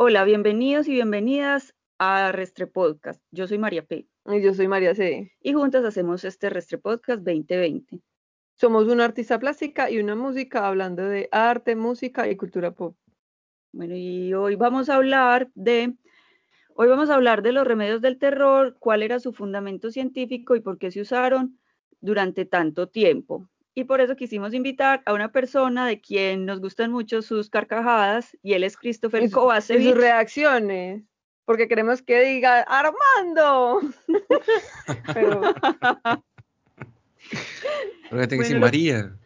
Hola, bienvenidos y bienvenidas a Restre Podcast. Yo soy María P. Y yo soy María C. Y juntas hacemos este Restre Podcast 2020. Somos una artista plástica y una música hablando de arte, música y cultura pop. Bueno, y hoy vamos a hablar de hoy vamos a hablar de los remedios del terror, cuál era su fundamento científico y por qué se usaron durante tanto tiempo. Y por eso quisimos invitar a una persona de quien nos gustan mucho sus carcajadas y él es Christopher Y sus reacciones, porque queremos que diga Armando. Pero Pero que tengo Bueno, María.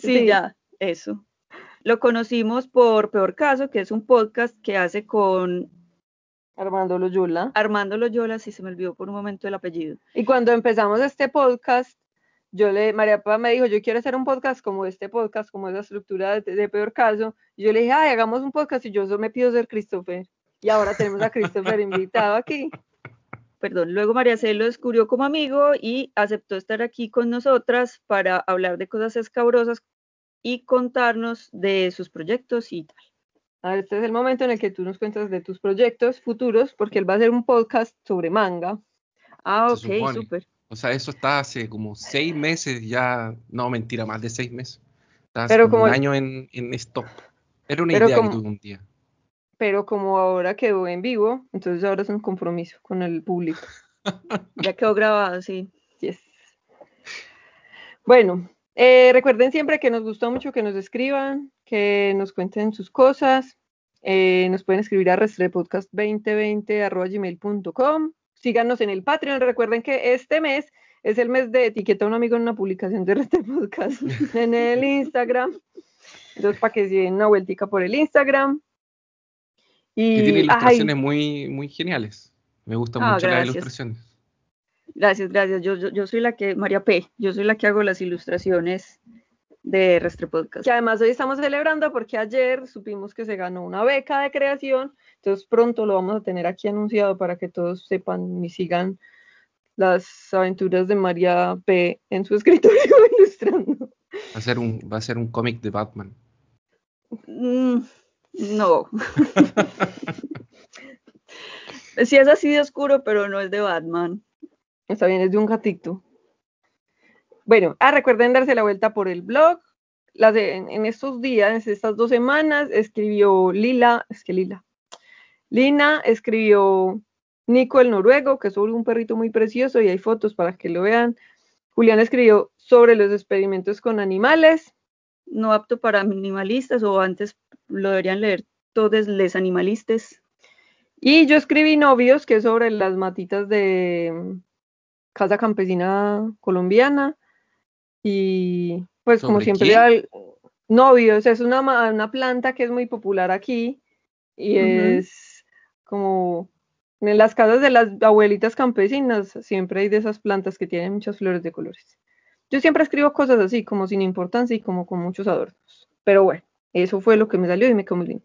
Sí, Sí. ya, eso. Lo conocimos por Peor Caso, que es un podcast que hace con Armando Loyola. Armando Loyola, si se me olvidó por un momento el apellido. Y cuando empezamos este podcast, yo le, María Pa me dijo, yo quiero hacer un podcast como este podcast, como esa estructura de, de peor caso. Y yo le dije, ay, hagamos un podcast y yo solo me pido ser Christopher. Y ahora tenemos a Christopher invitado aquí. Perdón, luego María C lo descubrió como amigo y aceptó estar aquí con nosotras para hablar de cosas escabrosas y contarnos de sus proyectos y tal. A ver, este es el momento en el que tú nos cuentas de tus proyectos futuros, porque él va a hacer un podcast sobre manga. Ah, ok, súper. O sea, eso está hace como seis meses ya. No, mentira, más de seis meses. Está hace Pero como un año en, en stop. Era una idea como- que tuve un día. Pero como ahora quedó en vivo, entonces ahora es un compromiso con el público. Ya quedó grabado, sí. Yes. Bueno, eh, recuerden siempre que nos gustó mucho que nos escriban, que nos cuenten sus cosas. eh, nos pueden escribir a restrepodcast2020.gmail.com. Síganos en el Patreon. Recuerden que este mes es el mes de etiqueta a un amigo en una publicación de Restrepodcast en el Instagram. Entonces, para que se den una vueltica por el Instagram. Que tiene Y, ay, ilustraciones muy, muy geniales. Me gustan Ah, mucho las ilustraciones. Gracias, gracias. Yo, yo, yo soy la que, María P, yo soy la que hago las ilustraciones de Restre Podcast. que además hoy estamos celebrando porque ayer supimos que se ganó una beca de creación, entonces pronto lo vamos a tener aquí anunciado para que todos sepan y sigan las aventuras de María P en su escritorio ilustrando. Va a ser un, va a ser un cómic de Batman. Mm, no. sí es así de oscuro, pero no es de Batman. Está bien, es de un gatito. Bueno, ah, recuerden darse la vuelta por el blog. Las de- en, en estos días, estas dos semanas, escribió Lila, es que Lila, Lina escribió Nico el noruego, que es sobre un perrito muy precioso y hay fotos para que lo vean. Julián escribió sobre los experimentos con animales. No apto para minimalistas o antes lo deberían leer todos les animalistas. Y yo escribí Novios, que es sobre las matitas de mm, Casa Campesina Colombiana. Y pues como ¿Sobre siempre, al- Novios es una, una planta que es muy popular aquí y es como en las casas de las abuelitas campesinas siempre hay de esas plantas que tienen muchas flores de colores. Yo siempre escribo cosas así, como sin importancia y como con muchos adornos. Pero bueno, eso fue lo que me salió y me quedó muy lindo.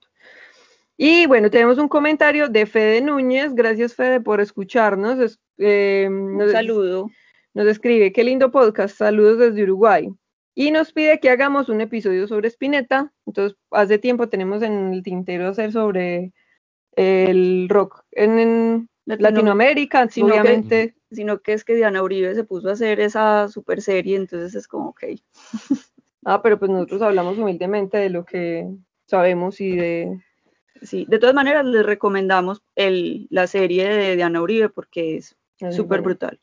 Y bueno, tenemos un comentario de Fede Núñez. Gracias, Fede, por escucharnos. Es- eh, Un saludo. Nos escribe, qué lindo podcast, saludos desde Uruguay. Y nos pide que hagamos un episodio sobre Spinetta. Entonces, hace tiempo tenemos en el tintero hacer sobre el rock en, en Latino- Latinoamérica, sino que-. Sino que es que Diana Uribe se puso a hacer esa super serie, entonces es como, ok. Ah, pero pues nosotros hablamos humildemente de lo que sabemos y de... Sí, de todas maneras les recomendamos el, la serie de Diana Uribe porque es súper brutal.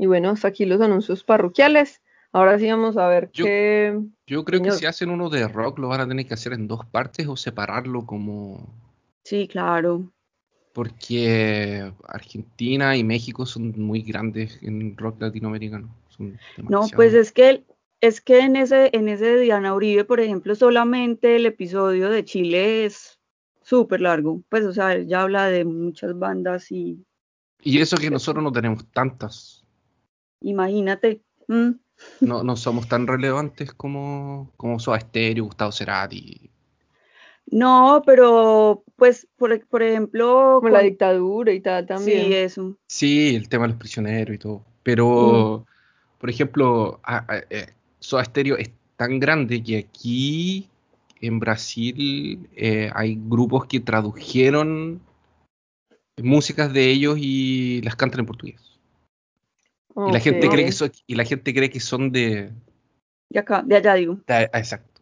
Y bueno, hasta aquí los anuncios parroquiales. Ahora sí vamos a ver Yo- qué... Yo creo Señor. que si hacen uno de rock lo van a tener que hacer en dos partes o separarlo como... Sí, claro. Porque Argentina y México son muy grandes en rock latinoamericano. Son No, pues es que es que en ese, en ese de Diana Uribe, por ejemplo, solamente el episodio de Chile es súper largo. Pues, o sea, ya habla de muchas bandas y Y eso que nosotros no tenemos tantas. Imagínate. mm, No, no somos tan relevantes como, como Soda Stereo, Gustavo Cerati. No, pero pues, por, por ejemplo, Como la con- dictadura y tal también. sí, eso. Sí, el tema de los prisioneros y todo. Pero, por ejemplo, a- a- eh, Soda Stereo es tan grande que aquí en Brasil eh, hay grupos que tradujeron músicas de ellos y las cantan en portugués. Y la gente cree que son, y la gente cree que son de, De acá, de allá digo. de- exacto.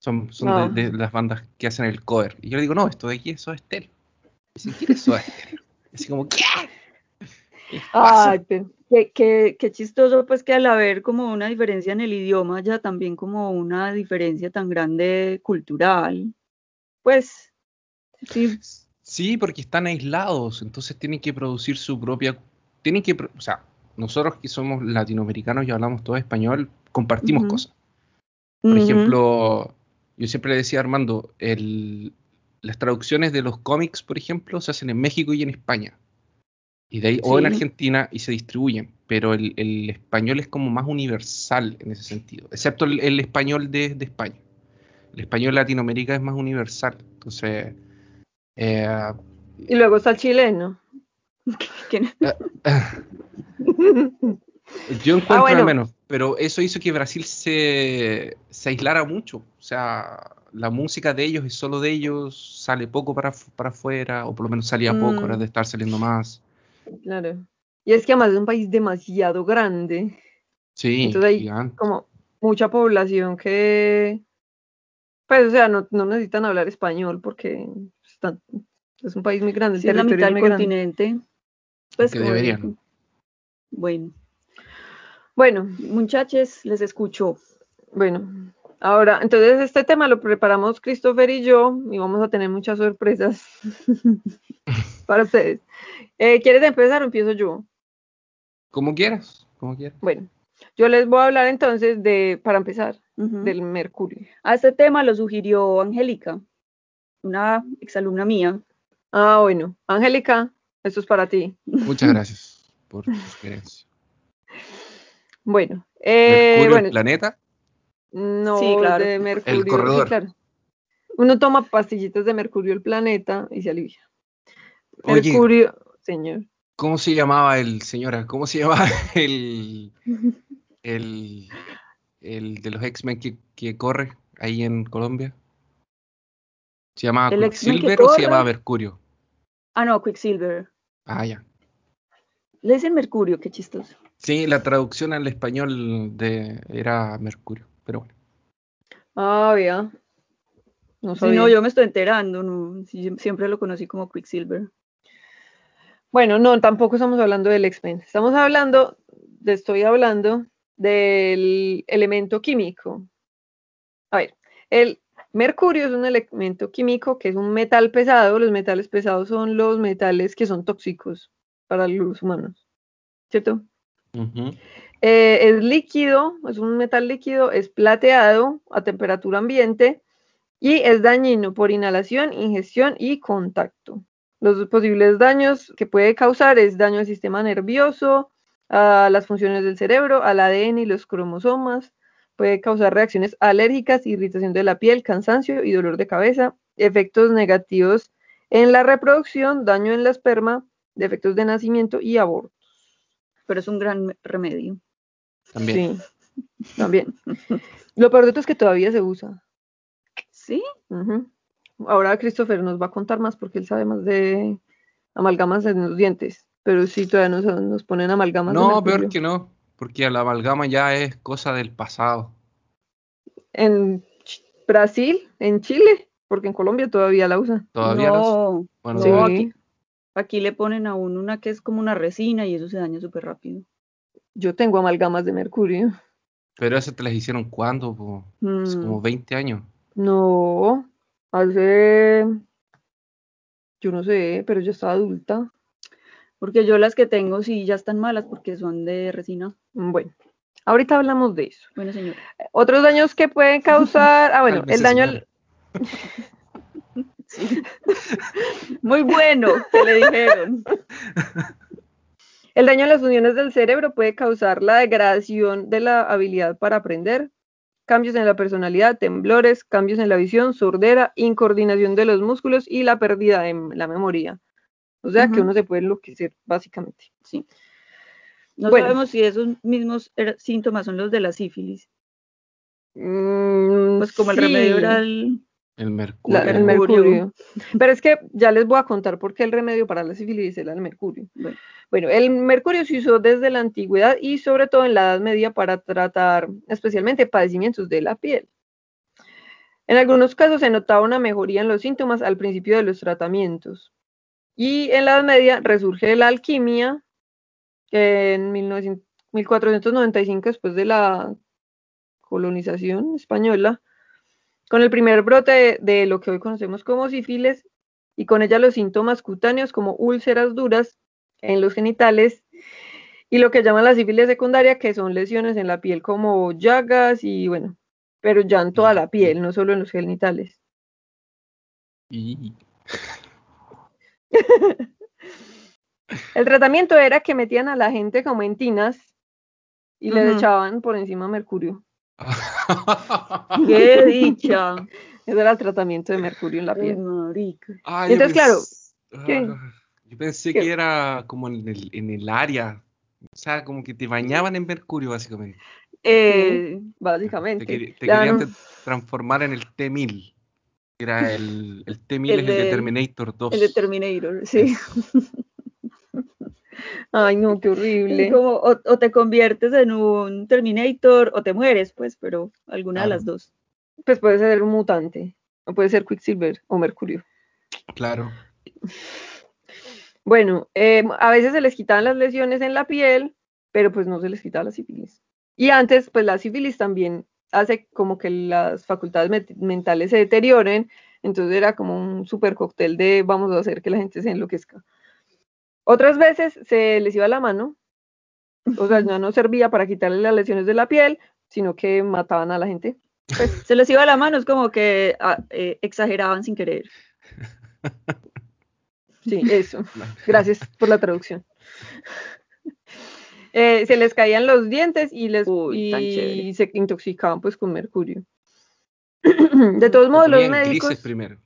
Son, son Ah. de, de las bandas que hacen el cover. Y yo le digo, no, esto de aquí es Soda Stereo. Dicen, ¿quién es Soda Stereo? Así como, ¿qué? ¿Qué? Ay, pero- Qué, qué- qué chistoso, pues que al haber como una diferencia en el idioma, ya también como una diferencia tan grande cultural. Pues, sí, Sí, porque están aislados, entonces tienen que producir su propia... Tienen que... O sea, nosotros que somos latinoamericanos y hablamos todo español, compartimos cosas. Por ejemplo, yo siempre le decía a Armando, el- las traducciones de los cómics, por ejemplo, se hacen en México y en España. Y de ahí, o en. Argentina y se distribuyen. Pero el, el español es como más universal en ese sentido. Excepto el, el español de, de España. El español de Latinoamérica es más universal. Entonces, eh, Y luego está el chileno. que- yo encuentro Ah, bueno. al menos. Pero eso hizo que Brasil se, se aislara mucho. O sea, la música de ellos es solo de ellos, sale poco para, para afuera, o por lo menos salía poco, Mm. ahora de estar saliendo más. Claro. Y es que además es un país demasiado grande. Sí, Entonces hay gigante. como mucha población que, pues, o sea, no, no necesitan hablar español porque están- es un país muy grande, el es la mitad es del muy grande. Pues Que deberían. digo. Bueno, Bueno, muchachos, les escucho. bueno. Ahora, entonces este tema lo preparamos Christopher y yo y vamos a tener muchas sorpresas para ustedes. Eh, ¿Quieres empezar o empiezo yo? Como quieras, como quieras. Bueno, yo les voy a hablar entonces de, para empezar, del mercurio. A este tema lo sugirió Angélica, una exalumna mía. Ah, bueno, Angélica, esto es para ti. Muchas gracias por tu sugerencia. Bueno, eh, Mercurio, bueno, el planeta. no Sí, claro. de mercurio. sí, corredor. claro. Uno toma pastillitas de mercurio el planeta y se alivia. Oye, Mercurio, señor. ¿cómo se llamaba el, señora? ¿Cómo se llamaba el, el, el de los X-Men que, que corre ahí en Colombia? ¿Se llamaba ¿El Quicksilver o se llamaba Mercurio? Ah, no, Quicksilver. Ah, ya. Le dicen Mercurio, qué chistoso. Sí, la traducción al español de era Mercurio, pero bueno. Ah, vea. No Si sabía. no, yo me estoy enterando, no, sí, siempre lo conocí como Quicksilver. Bueno, no, tampoco estamos hablando del X-Men. Estamos hablando, de, estoy hablando del elemento químico. A ver, el mercurio es un elemento químico que es un metal pesado. Los metales pesados son los metales que son tóxicos para los humanos, ¿cierto? Eh, es líquido, es un metal líquido, es plateado a temperatura ambiente y es dañino por inhalación, ingestión y contacto. Los posibles daños que puede causar es daño al sistema nervioso, a las funciones del cerebro, al ADN y los cromosomas. Puede causar reacciones alérgicas, irritación de la piel, cansancio y dolor de cabeza, efectos negativos en la reproducción, daño en la esperma, defectos de nacimiento y aborto. Pero es un gran me- remedio. También. Sí, también. Lo peor de todo es que todavía se usa. ¿Sí? Ahora Christopher nos va a contar más porque él sabe más de amalgamas en los dientes. Pero sí, todavía nos, nos ponen amalgamas No, peor mercurio. que no, porque la amalgama ya es cosa del pasado. En Ch- Brasil, en Chile, porque en Colombia todavía la usan. Todavía las- no, Bueno, no, aquí, aquí le ponen a uno una que es como una resina y eso se daña súper rápido. Yo tengo amalgamas de mercurio. Pero esas te las hicieron? Hace Mm, como 20 años. No, hace. Yo no sé, pero yo estaba adulta. Porque yo las que tengo sí ya están malas porque son de resina. Bueno, ahorita hablamos de eso. Bueno, señor. Otros daños que pueden causar. Ah, bueno, Cálmese, el daño al. Muy bueno, que le dijeron. El daño a las uniones del cerebro puede causar la degradación de la habilidad para aprender, cambios en la personalidad, temblores, cambios en la visión, sordera, incoordinación de los músculos y la pérdida de la memoria. O sea que uno se puede enloquecer, básicamente. Sí. No Bueno. sabemos si esos mismos er- síntomas son los de la sífilis. Mm, Pues como el remedio era el... Mercurio. la- el mercurio. mercurio. Pero es que ya les voy a contar por qué el remedio para la sífilis era el mercurio. Bueno, Bueno, el mercurio se usó desde la antigüedad y sobre todo en la Edad Media para tratar especialmente padecimientos de la piel. En algunos casos se notaba una mejoría en los síntomas al principio de los tratamientos. Y en la Edad Media resurge la alquimia, en 1900 1495, después de la colonización española, con el primer brote de, de lo que hoy conocemos como sífilis y con ella los síntomas cutáneos como úlceras duras en los genitales y lo que llaman la sífilis secundaria, que son lesiones en la piel como llagas y bueno, pero ya en toda la piel, no solo en los genitales. Y El tratamiento era que metían a la gente como en tinas y les Ujú. echaban por encima mercurio. ¡Qué dicha! Ese era el tratamiento de mercurio en la piel. Ah, entonces, claro, pens- ¿qué? ah, yo pensé ¿Qué? que era como en el, en el área. O sea, como que te bañaban en mercurio, básicamente. Eh, básicamente. Te, querían no- te- transformar en el T-1000. que Era el, el T-1000 El es el de de- Terminator 2. el de Terminator, sí. Ay, no, qué horrible. como, o, o te conviertes en un Terminator o te mueres, pues, pero alguna de las dos. Pues puede ser un mutante, o puede ser Quicksilver o Mercurio. Claro. Bueno, eh, a veces se les quitaban las lesiones en la piel, pero pues no se les quitaba la sífilis. Y antes, pues la sífilis también hace como que las facultades mentales se deterioren, entonces era como un super cóctel de vamos a hacer que la gente se enloquezca. Otras veces se les iba la mano, o sea, ya no servía para quitarle las lesiones de la piel, sino que mataban a la gente. Se les iba la mano, es como que ah, eh, exageraban sin querer. Sí, eso. Gracias por la traducción. Eh, se les caían los dientes y, les, Uy, y se intoxicaban pues con mercurio. De todos modos, los médicos... primero.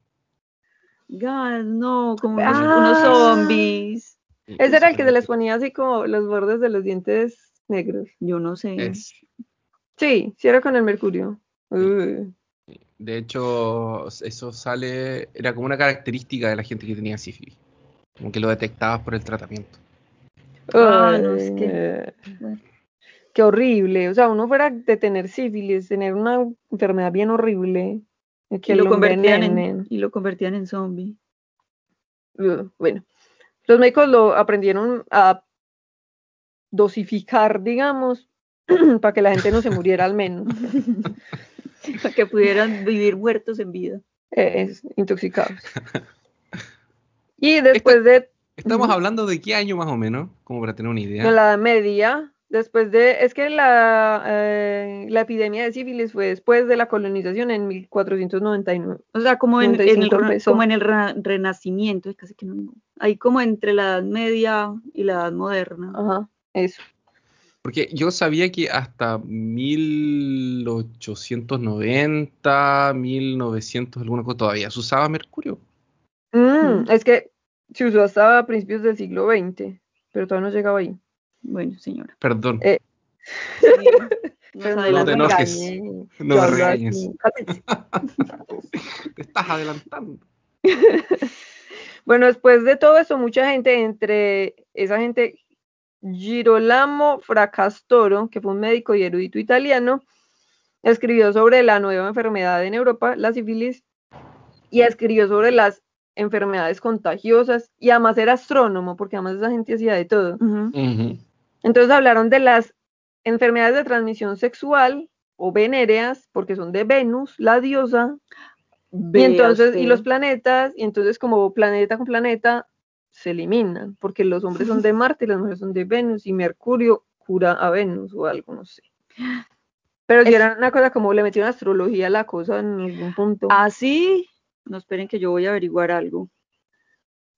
Gas, no, como Ah. unos zombies. Ese era el que se les ponía así como los bordes de los dientes negros. Yo no sé. Es- Sí, sí era con el mercurio. De hecho, eso sale, era como una característica de la gente que tenía sífilis. Como que lo detectabas por el tratamiento. Ah, no, es que-. Qué horrible. O sea, uno fuera de tener sífilis, tener una enfermedad bien horrible. y Que y, lo lo convertían en, y lo convertían en zombie. Uh, Bueno, los médicos lo aprendieron a dosificar, digamos, para que la gente no se muriera al menos, Para que pudieran vivir muertos en vida. eh, es- intoxicados. Y después de Estamos hablando de qué año más o menos, como para tener una idea. en la Edad Media, después de, es que la, eh, la epidemia de sífilis fue después de la colonización en 1499. O sea, como en, en el, 95 re- empezó. como en el renacimiento, es casi que no. Ahí como entre la Edad Media y la Edad Moderna. Ajá, eso. Porque yo sabía que hasta 1890, 1900, alguna cosa todavía se usaba mercurio. Mm, Mm. Es que se usó hasta principios del siglo XX, pero todavía no llegaba ahí. Bueno, señora. Perdón. Eh, Sí, nos Pero adelantamos. te enojes. No me regañes. Te estás adelantando. Bueno, después de todo eso, mucha gente, entre esa gente, Girolamo Fracastoro, que fue un médico y erudito italiano, escribió sobre la nueva enfermedad en Europa, la sífilis, y escribió sobre las enfermedades contagiosas, y además era astrónomo, porque además esa gente hacía de todo. Ujú. Entonces hablaron de las enfermedades de transmisión sexual o venéreas, porque son de Venus, la diosa, y entonces, y los planetas, y entonces como planeta con planeta se eliminan, porque los hombres son de Marte y las mujeres son de Venus, y Mercurio cura a Venus o algo, no sé. Pero si Es- era una cosa como le metieron astrología a la cosa en algún punto. Así, no esperen que yo voy a averiguar algo.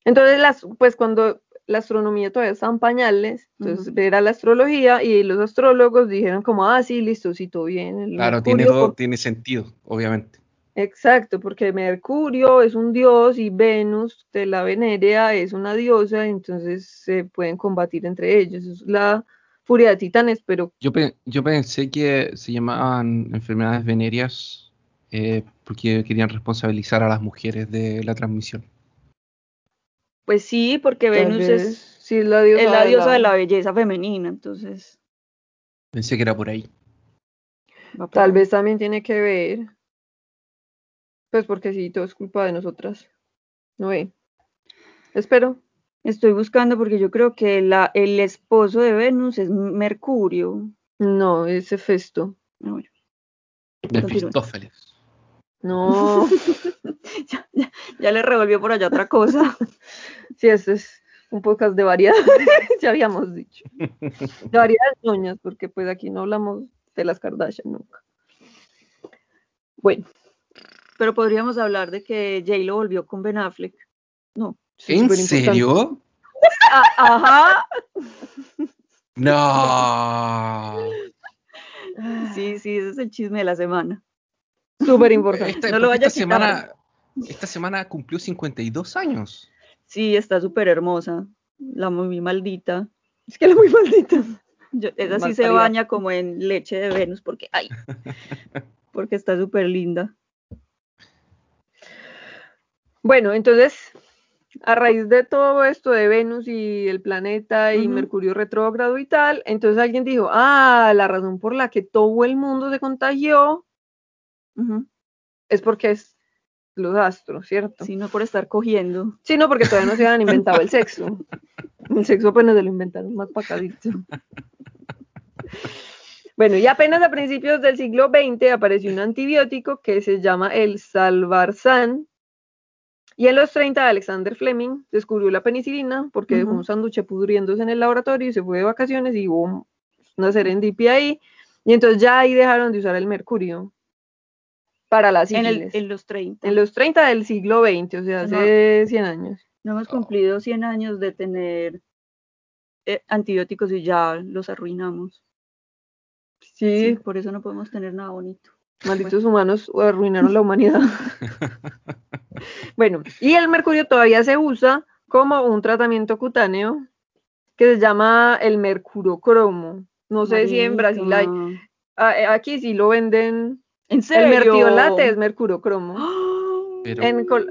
Entonces, las, pues cuando la astronomía todavía estaba en pañales, entonces Ujú. era la astrología y los astrólogos dijeron como, ah, sí, listo, sí, todo bien. el Claro, tiene, todo, por- tiene sentido, obviamente. Exacto, porque Mercurio es un dios y Venus de la Venerea es una diosa, entonces se pueden combatir entre ellos. Es la Furia de Titanes, pero Yo, pe- yo pensé que se llamaban enfermedades venéreas eh, porque querían responsabilizar a las mujeres de la transmisión. Pues sí, porque tal Venus vez es, sí es la diosa, es la diosa de la la- belleza femenina, entonces Pensé que era por ahí. por Tal ahí. vez también tiene que ver. Pues porque sí, todo es culpa de nosotras. No ve. Espero. Estoy buscando porque yo creo que la, el esposo de Venus es Mercurio. No, ese festo. Ah, bueno, Continúe. Mefistófeles. No, ya, ya- ya le revolvió por allá otra cosa. sí, este es un podcast de variedades, ya habíamos dicho. De variedades ñoñas, porque pues aquí no hablamos de las Kardashian nunca. Bueno, Pero podríamos hablar de que Jay lo volvió con Ben Affleck. No. ¿En serio? Ah, ajá. No. Sí, sí, ese es el chisme de la semana. Súper importante. Esta, No lo vaya a esta semana, esta semana cumplió 52 años. Sí, está súper hermosa. La muy maldita. Es que la muy maldita. Yo- esa sí se baña como en leche de Venus porque, ay, porque está súper linda. Bueno, entonces, a raíz de todo esto de Venus y el planeta y. Mercurio retrógrado y tal, entonces alguien dijo, ah, la razón por la que todo el mundo se contagió Es porque es los astros, ¿cierto? Sí, no por estar cogiendo. Sí, no, porque todavía no se habían inventado el sexo. El sexo apenas se lo inventaron más pacadito. Bueno, y apenas a principios del siglo XX apareció un antibiótico que se llama el salvarsan. Y en los 30 Alexander Fleming descubrió la penicilina porque dejó un sándwich pudriéndose en el laboratorio y se fue de vacaciones y hubo una serendipia ahí. Y entonces ya ahí dejaron de usar el mercurio para En, el, sífilis. en los 30. En los 30 del siglo XX, o sea, hace 100 años. No hemos cumplido 100 años de tener eh, antibióticos y ya los arruinamos. Sí, Sí, por eso no podemos tener nada bonito. malditos humanos arruinaron la humanidad. bueno, y el mercurio todavía se usa como un tratamiento cutáneo que se llama el mercurocromo. No sé si en Brasil hay. Eh, Aquí sí lo venden. ¿En El serio? mertiolate es mercurocromo. ¡Ah! Pero- En Col-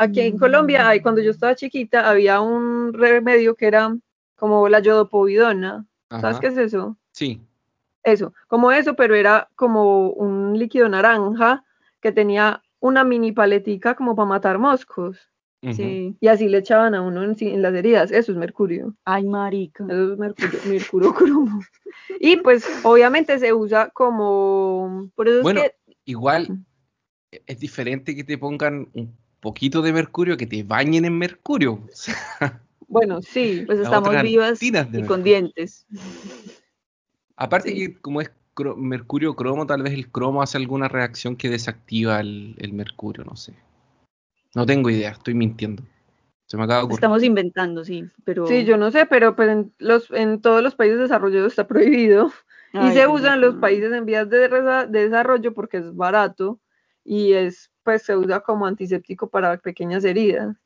Aquí en Colombia, cuando yo estaba chiquita, había un remedio que era como la yodopovidona. ¿Sabes Ajá. qué es eso? Sí. Eso, como eso, pero era como un líquido naranja que tenía una mini paletica como para matar moscos. Sí. Y así le echaban a uno en, en las heridas. Eso es mercurio. Ay, marica. Eso es mercurio, mercurocromo. Y pues obviamente se usa como... Por eso Bueno, es que igual es diferente que te pongan un poquito de mercurio que te bañen en mercurio. Bueno, sí. pues la estamos vivas y con mercurio. dientes. Aparte Sí. que como es cro- mercurio cromo, tal vez el cromo hace alguna reacción que desactiva el, el mercurio, no sé. No tengo idea, estoy mintiendo. Se me acaba de ocurrir. Estamos inventando, sí, pero... Sí, yo no sé, pero pues en, los, en todos los países desarrollados está prohibido. y se usa en los países en vías de, desarrollo porque es barato y es pues se usa como antiséptico para pequeñas heridas.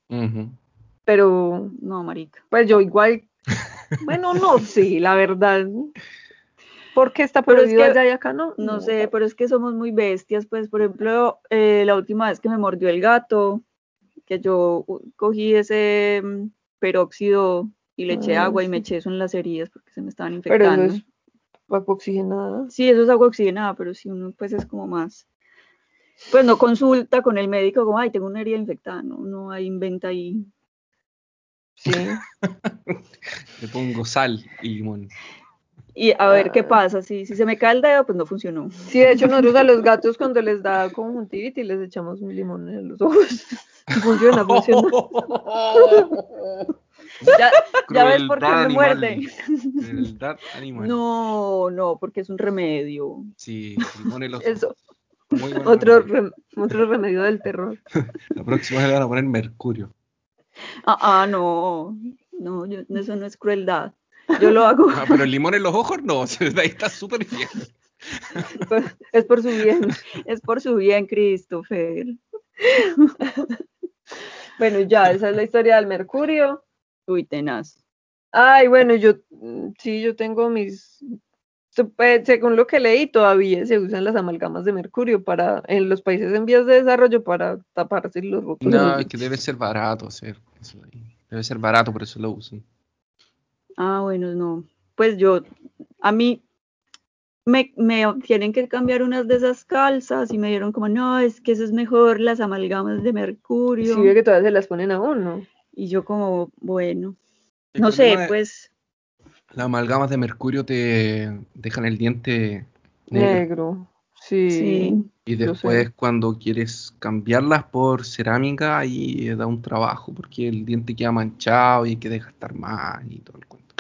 Pero No, marica. pues yo igual, bueno, no sé, la verdad. ¿Por qué está Pero es prohibido que- allá y acá no? No sé, pero es que somos muy bestias, pues, por ejemplo, eh, la última vez que me mordió el gato, que yo cogí ese mm, peróxido y le eché Ah, agua y me eché eso en las heridas porque se me estaban Pero infectando. eso es agua oxigenada. Sí, eso es agua oxigenada, pero si uno pues es como más, pues no consulta con el médico como, ay, tengo una herida infectada, no, no hay inventa ahí. Sí. Le pongo sal y limón. Y a ver qué Ah. pasa, si, si se me cae el dedo, pues no funcionó. Sí, de hecho nosotros a los gatos cuando les da conjuntivitis les echamos un limón en los ojos. Funciona, funciona. Ya, ya ves por qué me muerde. Crueldad animal. No, no, porque es un remedio. Sí, limón en los Eso, Muy otro, remedio. rem- otro remedio del terror. La próxima vez le van a poner mercurio. Ah, ah, no, no, yo- eso no es crueldad. Yo lo hago. Ah, pero el limón en los ojos no, ahí está súper bien. Es por su bien. Es por su bien, Christopher. Bueno, ya, esa es la historia del mercurio. Uy, tenaz. Ay, bueno, yo mm, sí, yo tengo mis. pues, Según lo que leí, todavía se usan las amalgamas de mercurio para en los países en vías de desarrollo para taparse los rotos. No, es que debe ser barato hacer eso ahí. Debe ser barato, por eso lo usan. Ah, bueno, no. Pues yo, a mí me, me tienen que cambiar unas de esas calzas y me dieron como, no, es que eso es mejor, las amalgamas de mercurio. Sí, ve que todavía se las ponen a uno. Y yo como, bueno, no sé, pues, Las amalgamas de mercurio te dejan el diente negro. Negro. Sí. sí. Y después cuando quieres cambiarlas por cerámica, ahí da un trabajo, porque el diente queda manchado y hay que desgastar más y todo el cuento.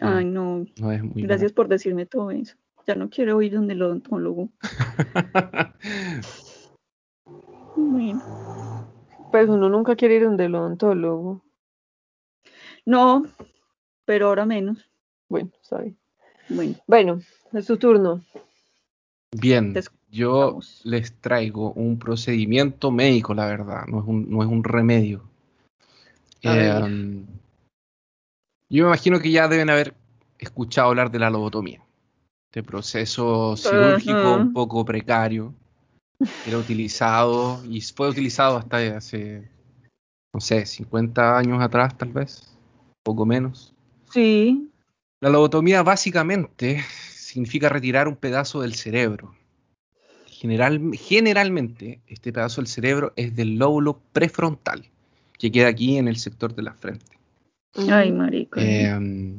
Ah, Ay, no, No es muy gracias por decirme todo eso. Ya no quiero ir donde el odontólogo. Bueno. Pues uno nunca quiere ir donde el odontólogo. No, pero ahora menos. Bueno, bien. Bueno, Bueno, es tu turno. Bien, yo les traigo un procedimiento médico, la verdad, no es un, no es un remedio. A ver. Eh, yo me imagino que ya deben haber escuchado hablar de la lobotomía, este proceso cirúrgico un poco precario, que era utilizado y fue utilizado hasta hace, no sé, 50 años atrás tal vez, poco menos. sí, La lobotomía básicamente significa retirar un pedazo del cerebro. General- generalmente, este pedazo del cerebro es del lóbulo prefrontal, que queda aquí en el sector de la frente, ay, marica. eh,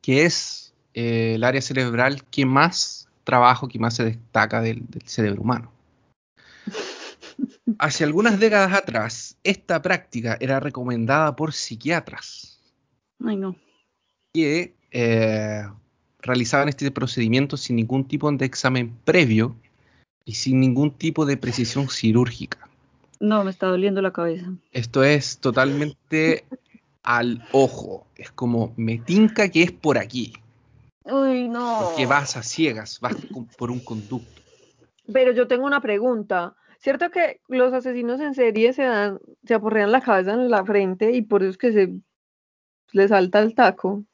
que es eh, el área cerebral que más trabajo, que más se destaca del, del cerebro humano. Hace algunas décadas atrás, esta práctica era recomendada por psiquiatras Ay, no. que eh, realizaban este procedimiento sin ningún tipo de examen previo y sin ningún tipo de precisión quirúrgica. No, me está doliendo la cabeza. Esto es totalmente al ojo. Es como me tinca que es por aquí. Uy, no. Porque vas a ciegas, vas por un conducto. Pero yo tengo una pregunta. ¿Cierto que los asesinos en serie se dan, se aporrean la cabeza en la frente y por eso es que se les salta el taco?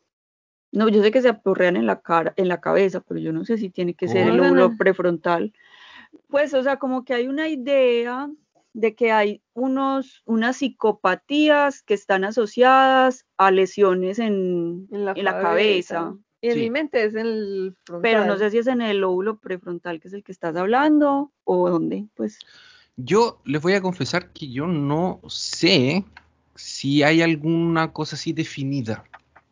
No, yo sé que se aporrean en la cara, en la cabeza, pero yo no sé si tiene que ser el lóbulo prefrontal. Pues, o sea, como que hay una idea de que hay unos, unas psicopatías que están asociadas a lesiones en, En la en la cabeza. cabeza. Y en Sí. mi mente es en el frontal. Pero no sé si es en el lóbulo prefrontal, que es el que estás hablando, o dónde, pues. Yo les voy a confesar que yo no sé si hay alguna cosa así definida,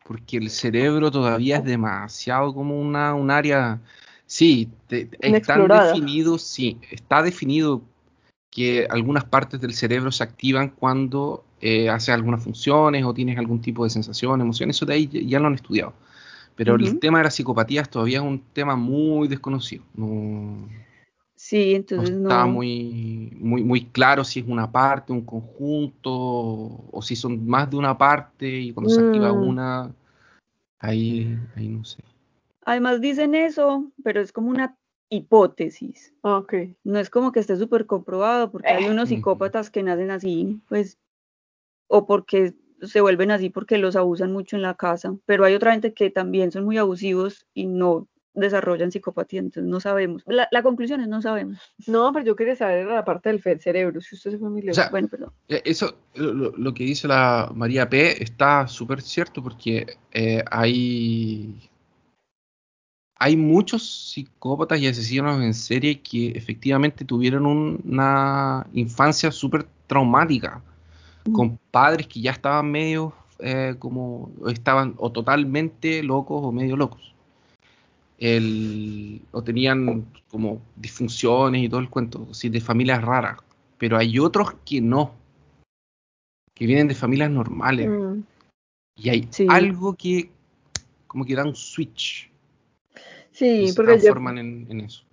porque el cerebro todavía es demasiado como una, un área, sí, te- están definidos, sí, está definido que algunas partes del cerebro se activan cuando eh, haces algunas funciones o tienes algún tipo de sensación, emoción, eso de ahí ya, lo han estudiado. Pero el tema de las psicopatías todavía es un tema muy desconocido. No, Sí, no entonces está no. muy, muy, muy claro si es una parte, un conjunto, o si son más de una parte y cuando se activa Mm. una, ahí, ahí no sé. Además dicen eso, pero es como una hipótesis. Ah. No es como que esté súper comprobado, porque hay unos Ujú. psicópatas que nacen así, pues, o porque se vuelven así porque los abusan mucho en la casa, pero hay otra gente que también son muy abusivos y no desarrollan psicopatía, entonces no sabemos. La, la conclusión es no sabemos. No, pero yo quería saber la parte del cerebro, si usted se fue muy lejos. sea, Bueno, perdón. Eh, Eso, lo que dice la María P. está súper cierto porque eh, hay, hay muchos psicópatas y asesinos en serie que efectivamente tuvieron un- una infancia súper traumática, con padres que ya estaban medio eh, como, estaban o totalmente locos o medio locos. El- o tenían como disfunciones y todo el cuento, así, de familias raras. Pero hay otros que no, que vienen de familias normales. Mm. Y hay Sí. algo que como que da un switch Sí, se porque Jeff- transforman en, en eso.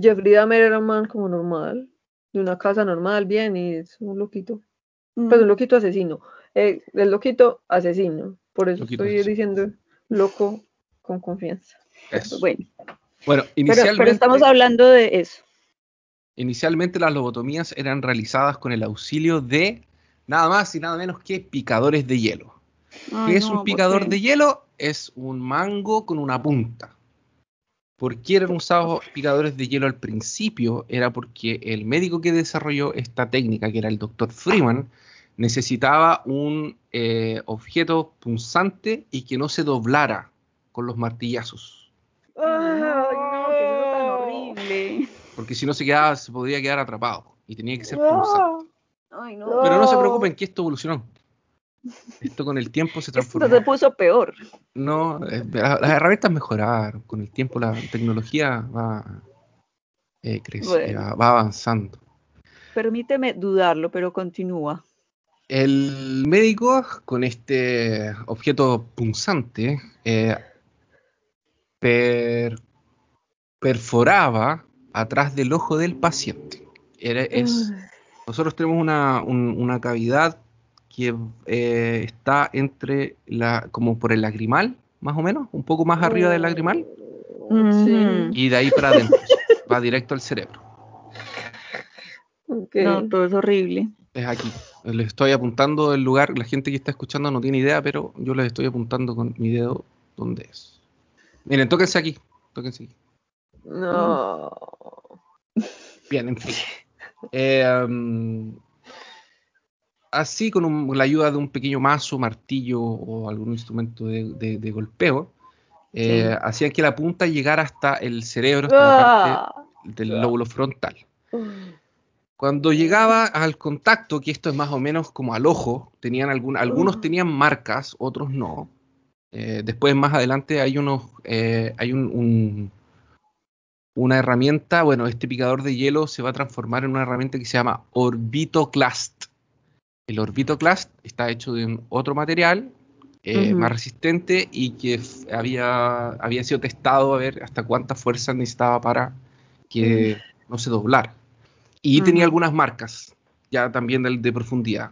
Jeffrey Dahmer era un man como normal, de una casa normal, bien, y es un loquito. Mm, Pues un loquito asesino. Eh, el loquito asesino. Por eso Loquito estoy asesino. diciendo loco con confianza. Eso. Bueno, Bueno, pero, inicialmente, pero estamos hablando de eso. inicialmente las lobotomías eran realizadas con el auxilio de nada más y nada menos que picadores de hielo. ¿Qué es un picador de hielo? Es un mango con una punta. ¿Por qué eran usados picadores de hielo al principio? Era porque el médico que desarrolló esta técnica, que era el doctor Freeman, necesitaba un eh, objeto punzante y que no se doblara con los martillazos. ¡Ay, no! ¡Qué es tan horrible! Porque si no se quedaba, se podría quedar atrapado y tenía que ser punzante. Ay, no. Pero no se preocupen que esto evolucionó. Esto con el tiempo se transformó. Esto se puso peor. No, eh, la- las herramientas mejoraron. Con el tiempo la tecnología va, eh, crece- Bueno. va, va avanzando. Permíteme dudarlo, pero continúa. El médico con este objeto punzante eh, per- perforaba atrás del ojo del paciente. Era- es, nosotros tenemos una, un- una cavidad que eh, está entre la, como por el lagrimal, más o menos, un poco más arriba del lagrimal, Ujú. y de ahí para adentro, va directo al cerebro. Ok. No, todo es horrible. Es aquí. Les estoy apuntando el lugar. La gente que está escuchando no tiene idea, pero yo les estoy apuntando con mi dedo dónde es. Miren, tóquense aquí. Tóquense aquí. No. Bien, en fin. Eh, um, así, con un- la ayuda de un pequeño mazo, martillo o algún instrumento de, de- de golpeo, eh, Sí. hacían que la punta llegara hasta el cerebro, hasta la parte Ah. del lóbulo frontal. Cuando llegaba al contacto, que esto es más o menos como al ojo, tenían algún- algunos tenían marcas, otros no. Eh, después, más adelante, hay unos, eh, hay un, un- una herramienta, bueno, este picador de hielo se va a transformar en una herramienta que se llama Orbitoclast. El Orbitoclast está hecho de un otro material eh, Ujú. más resistente y que había, había sido testado a ver hasta cuánta fuerza necesitaba para que no se doblara. Y Ujú. tenía algunas marcas, ya también de, de profundidad.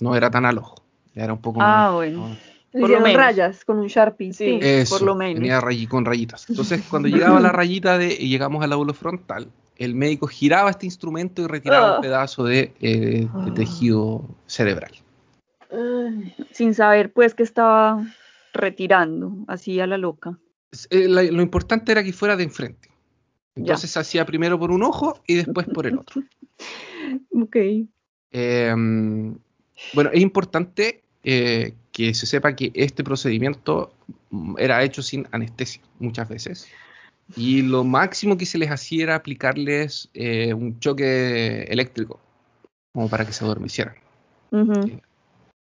No era tan al ojo, era un poco Ah, más- bueno. más- Le Por lo menos. rayas con un Sharpie. Sí. Sí. Eso, por lo menos. venía rayi- con rayitas. Entonces, cuando llegaba la rayita de, y llegamos al lóbulo frontal, el médico giraba este instrumento y retiraba Ah. un pedazo de, eh, de tejido cerebral. Sin saber, pues, que estaba retirando, así a la loca. Eh, la- lo importante era que fuera de enfrente. Entonces hacía primero por un ojo y después por el otro. Ok. Eh, bueno, es importante eh, que se sepa que este procedimiento mm, era hecho sin anestesia muchas veces. Y lo máximo que se les hacía era aplicarles eh, un choque eléctrico, como para que se adormecieran.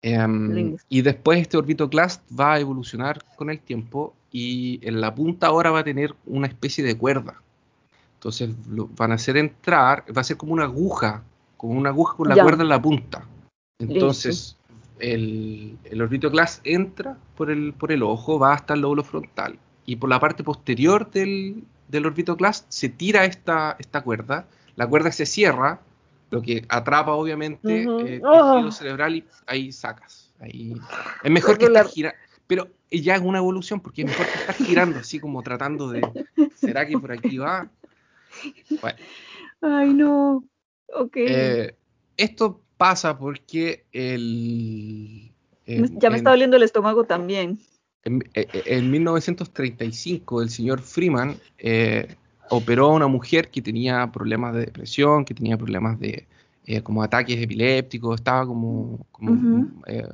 Em, y después este orbitoclast va a evolucionar con el tiempo y en la punta ahora va a tener una especie de cuerda. Entonces lo van a hacer entrar, va a ser como una aguja, como una aguja con la Ya. cuerda en la punta. Entonces el, el orbitoclast entra por el, por el ojo, va hasta el lóbulo frontal y por la parte posterior del, del orbitoclast se tira esta, esta cuerda, la cuerda se cierra, lo que atrapa obviamente eh, ¡Ah! tejido cerebral y ahí sacas. Ahí. Es mejor que estar girando, pero ya es una evolución porque es mejor que estar girando así como tratando de, ¿será que por aquí va? Bueno, Ay, no. Ok. eh, esto pasa porque el... Ya me en- está doliendo el estómago también. En, eh, en 1935, el señor Freeman eh, operó a una mujer que tenía problemas de depresión, que tenía problemas de eh, como ataques epilépticos, estaba como, eh,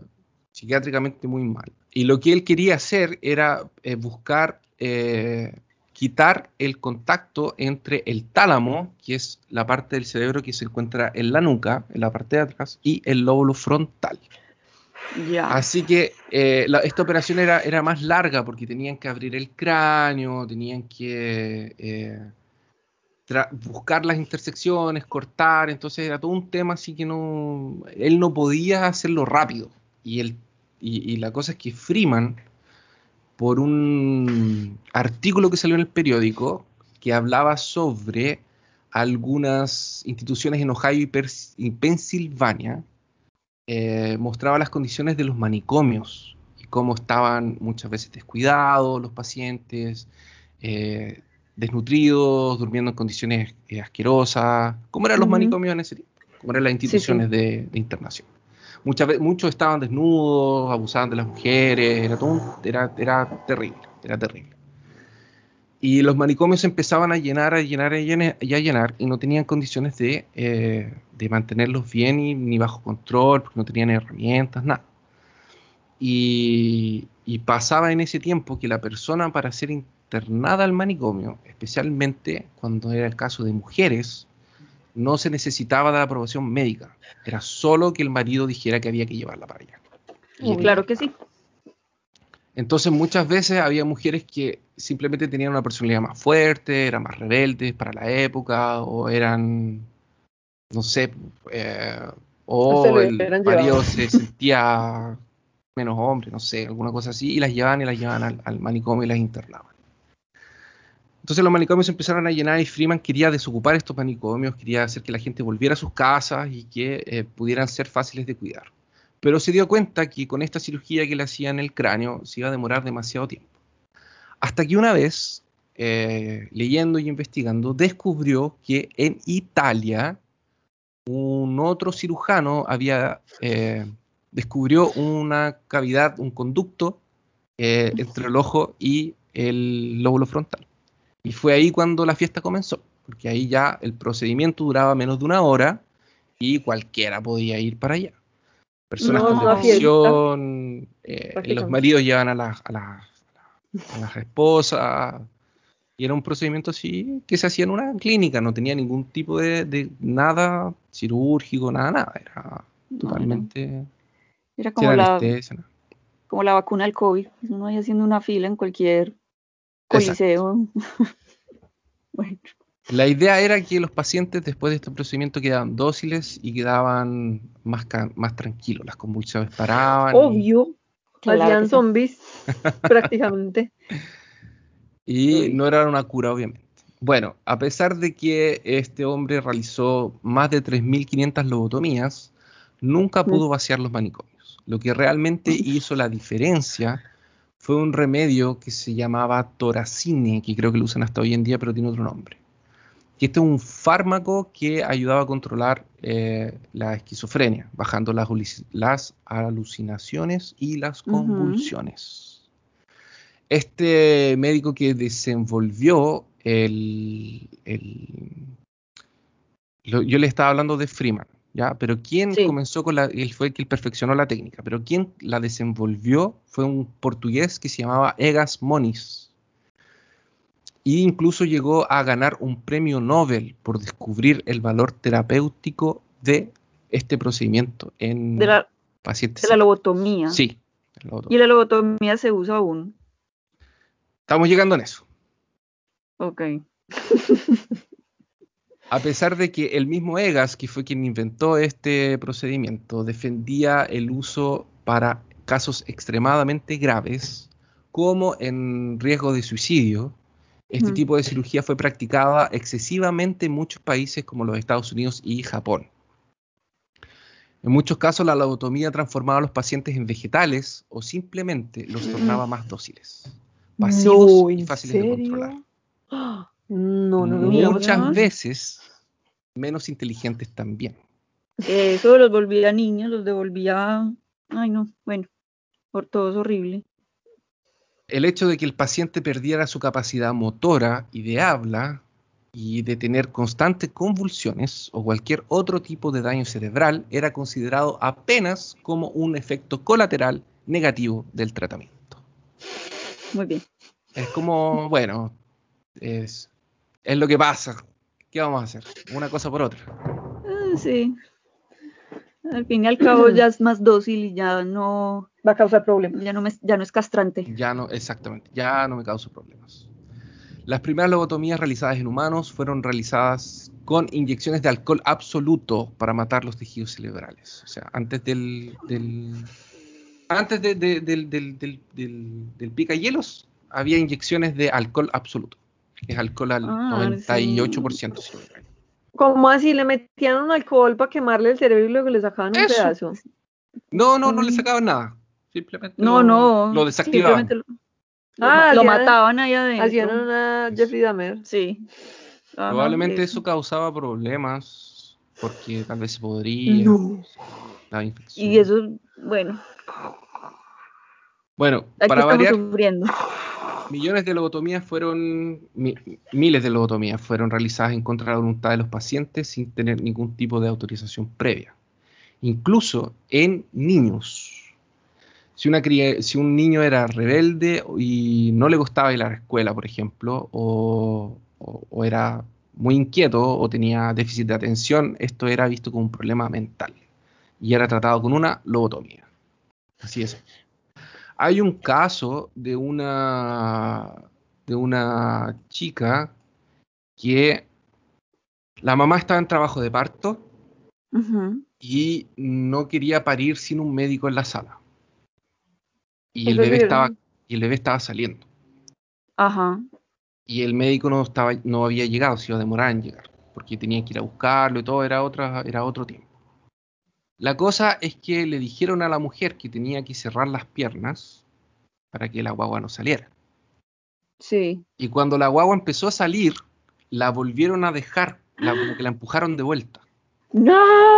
psiquiátricamente muy mal. Y lo que él quería hacer era eh, buscar eh, quitar el contacto entre el tálamo, que es la parte del cerebro que se encuentra en la nuca, en la parte de atrás, y el lóbulo frontal. Así que eh, esta operación era, más larga porque tenían que abrir el cráneo, tenían que eh, buscar las intersecciones, cortar, entonces era todo un tema así que no, él no podía hacerlo rápido. Y, el, y, la cosa es que Freeman, por un artículo que salió en el periódico que hablaba sobre algunas instituciones en Ohio y Pensilvania, eh, mostraba las condiciones de los manicomios y cómo estaban muchas veces descuidados los pacientes, eh, desnutridos, durmiendo en condiciones eh, asquerosas, cómo eran los manicomios en ese tiempo, cómo eran las instituciones De, de internación. Muchas veces, muchos estaban desnudos, abusaban de las mujeres, era todo un- era, era terrible, era terrible. Y los manicomios empezaban a llenar, a llenar, a llenar, y a llenar, y no tenían condiciones de, eh, de mantenerlos bien ni bajo control, porque no tenían herramientas, nada. Y, pasaba en ese tiempo que la persona para ser internada al manicomio, especialmente cuando era el caso de mujeres, no se necesitaba de la aprobación médica. Era solo que el marido dijera que había que llevarla para allá. Claro que sí. Entonces muchas veces había mujeres que simplemente tenían una personalidad más fuerte, eran más rebeldes para la época, o eran, no sé, eh, o lo el marido llevado. se sentía menos hombre, no sé, alguna cosa así, y las llevaban y las llevaban al, al manicomio y las internaban. Entonces los manicomios se empezaron a llenar y Freeman quería desocupar estos manicomios, quería hacer que la gente volviera a sus casas y que eh, pudieran ser fáciles de cuidar. Pero se dio cuenta que con esta cirugía que le hacían en el cráneo se iba a demorar demasiado tiempo. Hasta que una vez, eh, leyendo y investigando, descubrió que en Italia un otro cirujano había eh, descubrió una cavidad, un conducto eh, entre el ojo y el lóbulo frontal. Y fue ahí cuando la fiesta comenzó, porque ahí ya el procedimiento duraba menos de una hora y cualquiera podía ir para allá. Personas No, con depresión, eh, los maridos llevan a las, a, las, a las esposas, y era un procedimiento así que se hacía en una clínica, no tenía ningún tipo de, de nada quirúrgico, nada, nada, era No, totalmente Era como la, como la vacuna del COVID. Uno ahí haciendo una fila en cualquier coliseo. bueno, La idea era que los pacientes después de este procedimiento quedaban dóciles y quedaban más, ca- más tranquilos. Las convulsiones paraban. Obvio. claro Hacían zombies prácticamente. Y no era una cura, obviamente. Bueno, a pesar de que este hombre realizó más de 3.500 lobotomías, nunca pudo vaciar los manicomios. Lo que realmente hizo la diferencia fue un remedio que se llamaba Toracine, que creo que lo usan hasta hoy en día, pero tiene otro nombre. Y este es un fármaco que ayudaba a controlar eh, la esquizofrenia, bajando las, alucinaciones y las convulsiones. Este médico que desenvolvió el, el- lo- yo le estaba hablando de Freeman, ¿ya? Pero quien Sí. comenzó con la, él fue el que perfeccionó la técnica, pero quien la desenvolvió fue un portugués que se llamaba Egas Moniz. Y incluso llegó a ganar un premio Nobel por descubrir el valor terapéutico de este procedimiento en de la, pacientes. de la lobotomía. Sí. la lobotomía. Y la lobotomía se usa aún. Estamos llegando en eso. Ok. A pesar de que el mismo Egas, que fue quien inventó este procedimiento, defendía el uso para casos extremadamente graves, como en riesgo de suicidio, este tipo de cirugía fue practicada excesivamente en muchos países como los Estados Unidos y Japón. En muchos casos la lobotomía transformaba a los pacientes en vegetales o simplemente los tornaba más dóciles, pasivos No, y ¿en fáciles de controlar. No, no. Muchas veces menos inteligentes también. Eso los volvía niños, los devolvía. Ay, no, bueno, por todo es horrible. El hecho de que el paciente perdiera su capacidad motora y de habla y de tener constantes convulsiones o cualquier otro tipo de daño cerebral era considerado apenas como un efecto colateral negativo del tratamiento. Muy bien. Es como, bueno, es, es lo que pasa. ¿Qué vamos a hacer? Una cosa por otra. Ah, sí. Al fin y al cabo ya es más dócil y ya no, Va a causar problemas. ya no, me- ya no es castrante. Ya no, exactamente, ya no me causa problemas. Las primeras lobotomías realizadas en humanos fueron realizadas con inyecciones de alcohol absoluto para matar los tejidos cerebrales. O sea, antes del, del antes de- de- del, del, del, del, del picahielos había inyecciones de alcohol absoluto, que es alcohol al Ah, 98%. si no me equivoco. ¿Cómo así? ¿Le metían un alcohol para quemarle el cerebro y luego le sacaban un Eso. pedazo? No, no, no le Mm. sacaban nada. Simplemente No, lo, no. lo desactivaban. lo, Ah, lo mataban ahí adentro. Hacían una Jeffrey Dahmer. Sí. Probablemente eso. eso causaba problemas porque tal vez se podría. No. infección. Y eso, bueno, Bueno, aquí para variar, sufriendo. millones de lobotomías fueron, mi- miles de lobotomías fueron realizadas en contra de la voluntad de los pacientes sin tener ningún tipo de autorización previa, incluso en niños. Si, una cría- si un niño era rebelde y no le gustaba ir a la escuela, por ejemplo, o, o- o era muy inquieto o tenía déficit de atención, esto era visto como un problema mental y era tratado con una lobotomía. Así es. Hay un caso de una de una chica que la mamá estaba en trabajo de parto y no quería parir sin un médico en la sala. Y el bebé estaba y el bebé estaba saliendo Ajá. y el médico no estaba no había llegado, se iba a demorar en llegar porque tenían que ir a buscarlo y todo era otra era otro tiempo. La cosa es que le dijeron a la mujer que tenía que cerrar las piernas para que la guagua no saliera. Sí. Y cuando la guagua empezó a salir, la volvieron a dejar, la, como que la empujaron de vuelta. ¡No!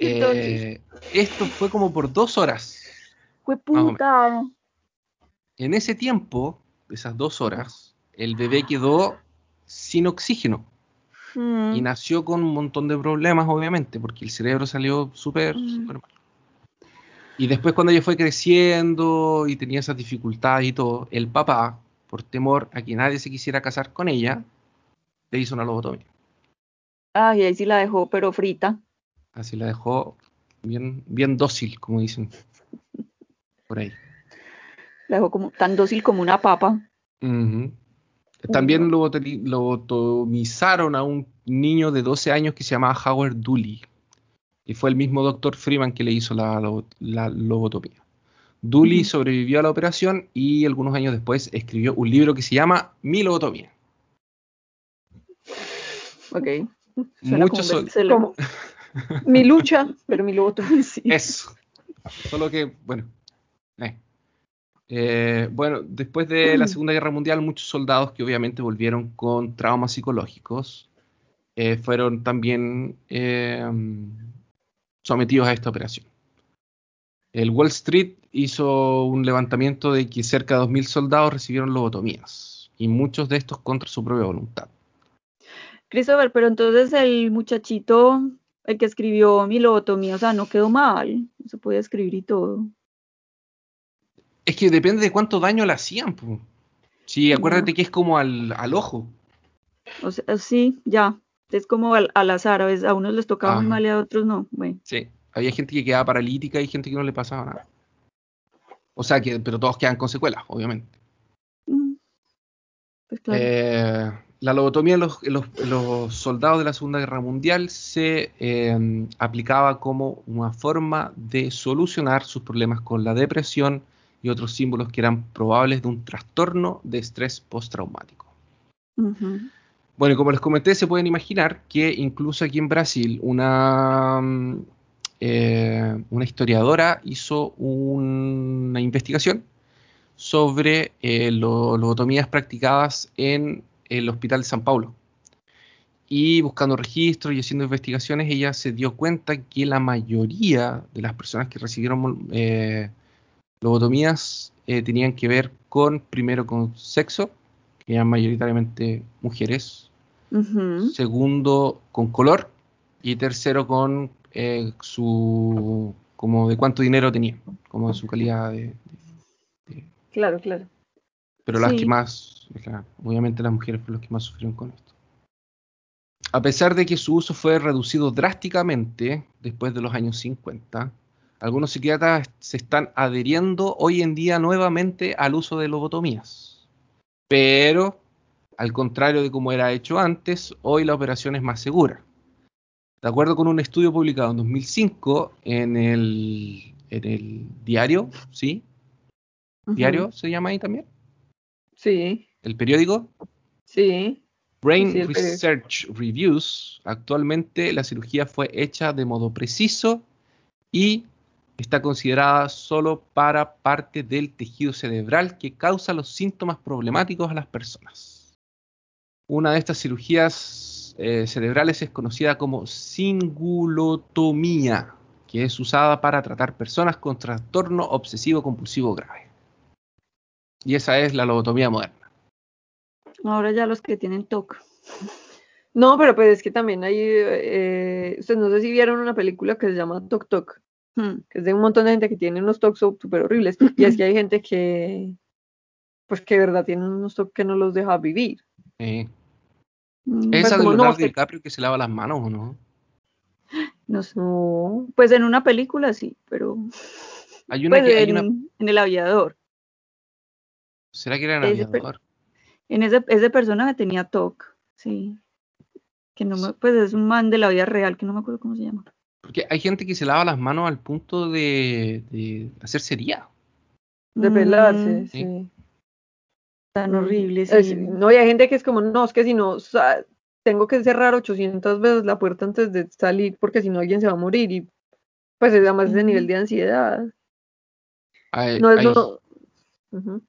Eh, esto fue como por dos horas. fue puta. En ese tiempo, esas dos horas, el bebé quedó sin oxígeno Mm. y nació con un montón de problemas, obviamente, porque el cerebro salió súper, Mm. súper mal. Y después cuando ella fue creciendo y tenía esas dificultades y todo, el papá, por temor a que nadie se quisiera casar con ella, le hizo una lobotomía. Ay, ahí sí la dejó, pero frita. Así la dejó bien, bien dócil, como dicen por ahí. La dejó como tan dócil como una papa. También lobotomizaron a un niño de 12 años que se llamaba Howard Dooley. Y fue el mismo doctor Freeman que le hizo la, la lobotomía. Dooley sobrevivió a la operación y algunos años después escribió un libro que se llama Mi lobotomía. Ok. Suena Muchos como mi lucha, pero mi lobotomía. Sí. Eso. Solo que, bueno. eh. Eh, bueno, después de la Segunda Guerra Mundial, muchos soldados que obviamente volvieron con traumas psicológicos eh, fueron también sometidos a esta operación. El Wall Street hizo un levantamiento de que cerca de 2.000 soldados recibieron lobotomías y muchos de estos contra su propia voluntad. Christopher, pero entonces el muchachito, el que escribió mi lobotomía, o sea, no quedó mal. Se puede escribir y todo. Es que depende de cuánto daño le hacían. po. Sí, acuérdate que es como al, al ojo. O sea, sí, ya. Es como al, al azar, a veces a unos les tocaba muy mal y a otros no. Bueno, Sí, había gente que quedaba paralítica y gente que no le pasaba nada. O sea, que, pero todos quedan con secuelas, obviamente. mm, pues claro. Eh, la lobotomía en los, en los- en los soldados de la Segunda Guerra Mundial se eh, aplicaba como una forma de solucionar sus problemas con la depresión y otros símbolos que eran probables de un trastorno de estrés postraumático. Ujú. Bueno, y como les comenté, se pueden imaginar que incluso aquí en Brasil una, mm, eh, una historiadora hizo una investigación sobre eh, lo- lobotomías practicadas en el Hospital de San Paulo. Y buscando registros y haciendo investigaciones, ella se dio cuenta que la mayoría de las personas que recibieron eh, lobotomías eh, tenían que ver con, primero, con sexo, que eran mayoritariamente mujeres, segundo con color y tercero con eh, su como de cuánto dinero tenía, como de su calidad de, Claro, claro. Pero las Sí. que más, obviamente las mujeres fueron las que más sufrieron con esto. A pesar de que su uso fue reducido drásticamente después de los años 50, algunos psiquiatras se están adheriendo hoy en día nuevamente al uso de lobotomías. Pero, al contrario de como era hecho antes, hoy la operación es más segura. De acuerdo con un estudio publicado en 2005 en el, en el diario, ¿sí? ¿Diario se llama ahí también? Sí, El periódico sí. Brain Sí. Research Reviews, actualmente la cirugía fue hecha de modo preciso y está considerada solo para parte del tejido cerebral que causa los síntomas problemáticos a las personas. Una de estas cirugías eh, cerebrales es conocida como singulotomía, que es usada para tratar personas con trastorno obsesivo compulsivo grave. Y esa es la lobotomía moderna. Ahora ya los que tienen TOC. No, pero pues es que también hay, eh, ustedes no sé si vieron una película que se llama Tok Tok, Hmm. que es de un montón de gente que tiene unos TOCs súper horribles, y es que hay gente que, pues que de verdad tienen unos TOCs que no los deja vivir. Eh, Mm, ¿Es esa de no, Leonardo se- DiCaprio que se lava las manos o no? no sé. No, Pues en una película sí, pero Hay una pues que hay en, una. en El Aviador. ¿Será que era en ese per- aviador? En ese, ese personaje tenía TOC, sí. Que no me, pues es un man de la vida real, que no me acuerdo cómo se llama. Porque hay gente que se lava las manos al punto de, de hacer cería. de Mm, pelarse, sí. sí. Tan horrible, sí. Es- no, y hay gente que es como, no, es que si no, tengo que cerrar 800 veces la puerta antes de salir porque si no alguien se va a morir y pues además ese nivel de ansiedad. Hay, No es hay- lo... Ujú.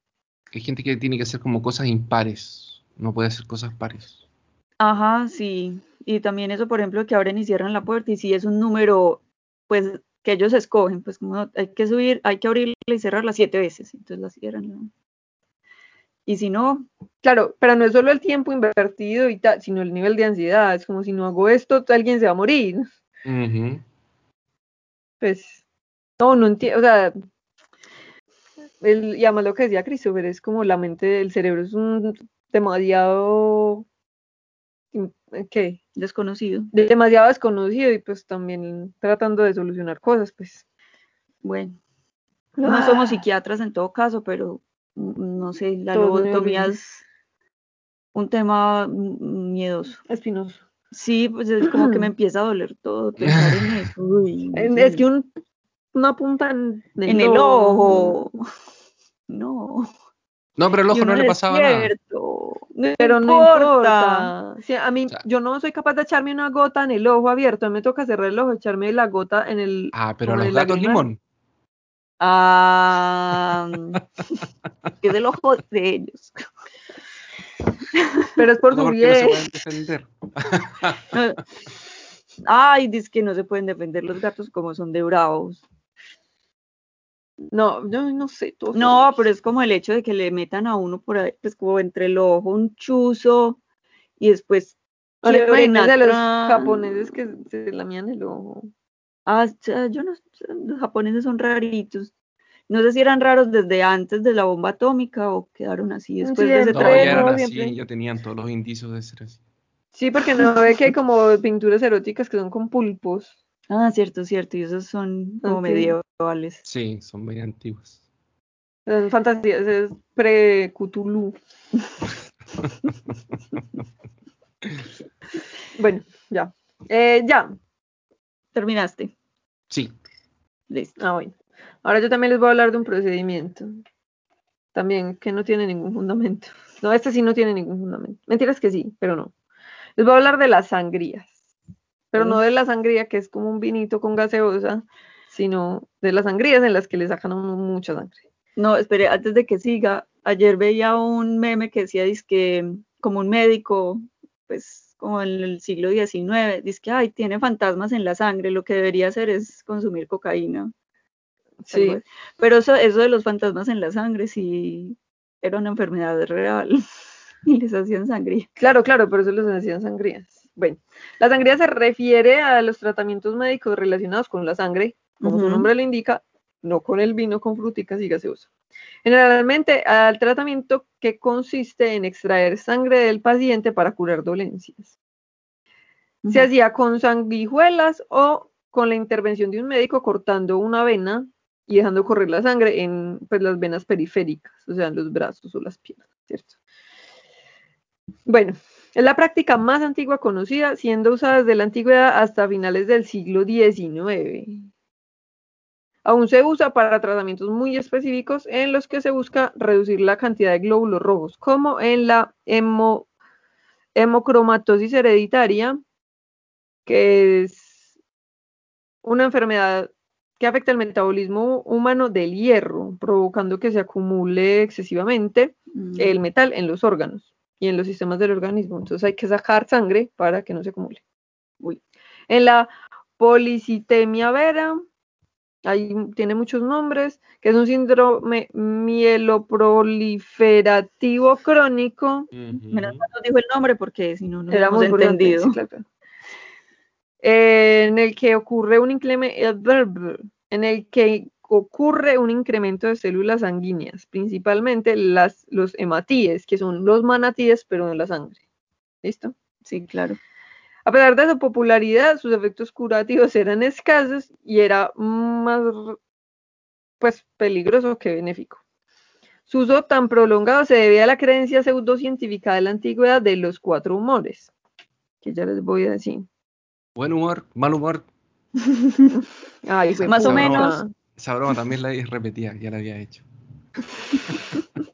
Hay gente que tiene que hacer como cosas impares. No puede hacer cosas pares. Ajá, sí. Y también eso, por ejemplo, que abren y cierran la puerta y si es un número, pues que ellos escogen, pues como hay que subir, hay que abrirla y cerrarla siete veces, entonces la cierran. ¿no? Y si no, Claro, pero no es solo el tiempo invertido y tal, sino el nivel de ansiedad. Es como si no hago esto, alguien se va a morir. Ujú. Pues, no, no entiendo, o sea, el, y además lo que decía Christopher, es como la mente, el cerebro es un demasiado, ¿qué? desconocido. Demasiado desconocido y pues también tratando de solucionar cosas, pues. Bueno, no somos Ah, psiquiatras en todo caso, pero mm, no sé, la Todo lobotomía es un tema mm, miedoso. Espinoso. Sí, pues es como que me empieza a doler todo pensar en eso. uy, no En- sé. Es que un, una punta en el, en el ojo. No. No, pero el ojo no le pasaba nada. despierto. No Pero no importa. Sí, a mí, O sea- yo no soy capaz de echarme una gota en el ojo abierto. A mí me toca cerrar el ojo, echarme la gota en el. Ah, pero los el gatos lagrimal. limón. Ah, es del ojo de ellos. Pero es por No, su porque no se bien. defender. Ay, dice que no se pueden defender los gatos como son de bravos. No, yo no sé. todo No, pero es como el hecho de que le metan a uno por ahí, pues como entre el ojo un chuzo y después Ahora quiebren imagínense a los japoneses que se lamían el ojo. Ah, o sea, yo no sé, los japoneses son raritos. No sé si eran raros desde antes de la bomba atómica o quedaron así después de ese No, trauma. eran no, así, siempre. ya tenían todos los indicios de ser así. Sí, porque no ve que hay como pinturas eróticas que son con pulpos. Ah, cierto, cierto, y esos son como medievales. Sí, son muy antiguas. Son fantasías, es pre-Cthulhu. bueno, ya. Eh, ya. ¿Terminaste? Sí. Listo. Ah, bueno. Ahora yo también les voy a hablar de un procedimiento. También que no tiene ningún fundamento. No, este sí no tiene ningún fundamento. Mentiras que sí, pero no. Les voy a hablar de las sangrías. Pero no de la sangría que es como un vinito con gaseosa, sino de las sangrías en las que le sacan a uno mucha sangre. No, espere, antes de que siga, ayer veía un meme que decía, que como un médico, pues como en el siglo XIX, dice que, ay, tiene fantasmas en la sangre, lo que debería hacer es consumir cocaína. Sí. Algo. Pero eso, eso de los fantasmas en la sangre sí era una enfermedad real y les hacían sangría. Claro, claro, por eso les hacían sangrías. Bueno, la sangría se refiere a los tratamientos médicos relacionados con la sangre, como su nombre lo indica, no con el vino con fruticas y gaseosa. Generalmente al tratamiento que consiste en extraer sangre del paciente para curar dolencias. Se hacía con sanguijuelas o con la intervención de un médico cortando una vena y dejando correr la sangre en pues, las venas periféricas, o sea, en los brazos o las piernas, ¿cierto? Bueno, es la práctica más antigua conocida, siendo usada desde la antigüedad hasta finales del siglo XIX. Aún se usa para tratamientos muy específicos en los que se busca reducir la cantidad de glóbulos rojos, como en la hemo- hemocromatosis hereditaria, que es una enfermedad que afecta el metabolismo humano del hierro, provocando que se acumule excesivamente Mm. el metal en los órganos. Y en los sistemas del organismo. Entonces hay que sacar sangre para que no se acumule. Uy. En la policitemia vera, ahí tiene muchos nombres, que es un síndrome mieloproliferativo crónico. Menos mal no dijo el nombre porque si no, no hemos entendido. sí, claro. Eh, en el que ocurre un incremento, en el que ocurre un incremento de células sanguíneas, principalmente las, los hematíes, que son los manatíes, pero en la sangre. ¿Listo? Sí, claro. A pesar de su popularidad, sus efectos curativos eran escasos y era más pues peligroso que benéfico. Su uso tan prolongado se debía a la creencia pseudocientífica de la antigüedad de los cuatro humores, que ya les voy a decir. Buen humor, mal humor. Ay, Más o menos. Esa broma también la repetía, ya la había hecho.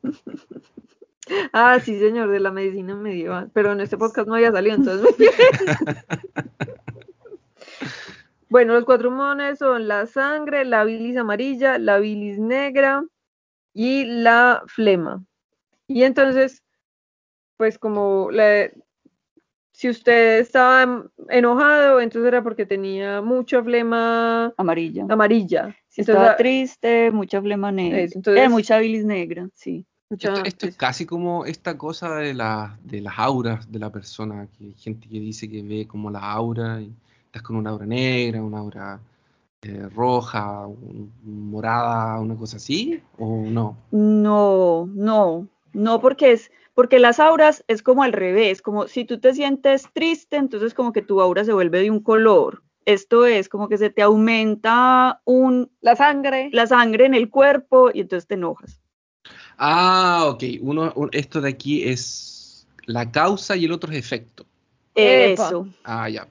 Ah, sí, señor, de la medicina medieval. Pero en este podcast no había salido, entonces muy bien. Bueno, los cuatro humores son la sangre, la bilis amarilla, la bilis negra y la flema. Y entonces, pues como la- si usted estaba enojado, entonces era porque tenía mucha flema Amarilla. amarilla. Si Entonces, estaba triste, mucha flema negra. Entonces- Eh, mucha bilis negra, sí. mucha- Esto, esto es casi como esta cosa de, la, de las auras de la persona, que hay gente que dice que ve como la aura, y estás con una aura negra, una aura eh, roja, un- morada, una cosa así, o no. No, no, no, porque es, porque las auras es como al revés, como si tú te sientes triste, entonces como que tu aura se vuelve de un color. Esto es como que se te aumenta un, La sangre. la sangre en el cuerpo y entonces te enojas. Ah, ok. Uno, un- esto de aquí es la causa y el otro es efecto. Eso. Ah, ya.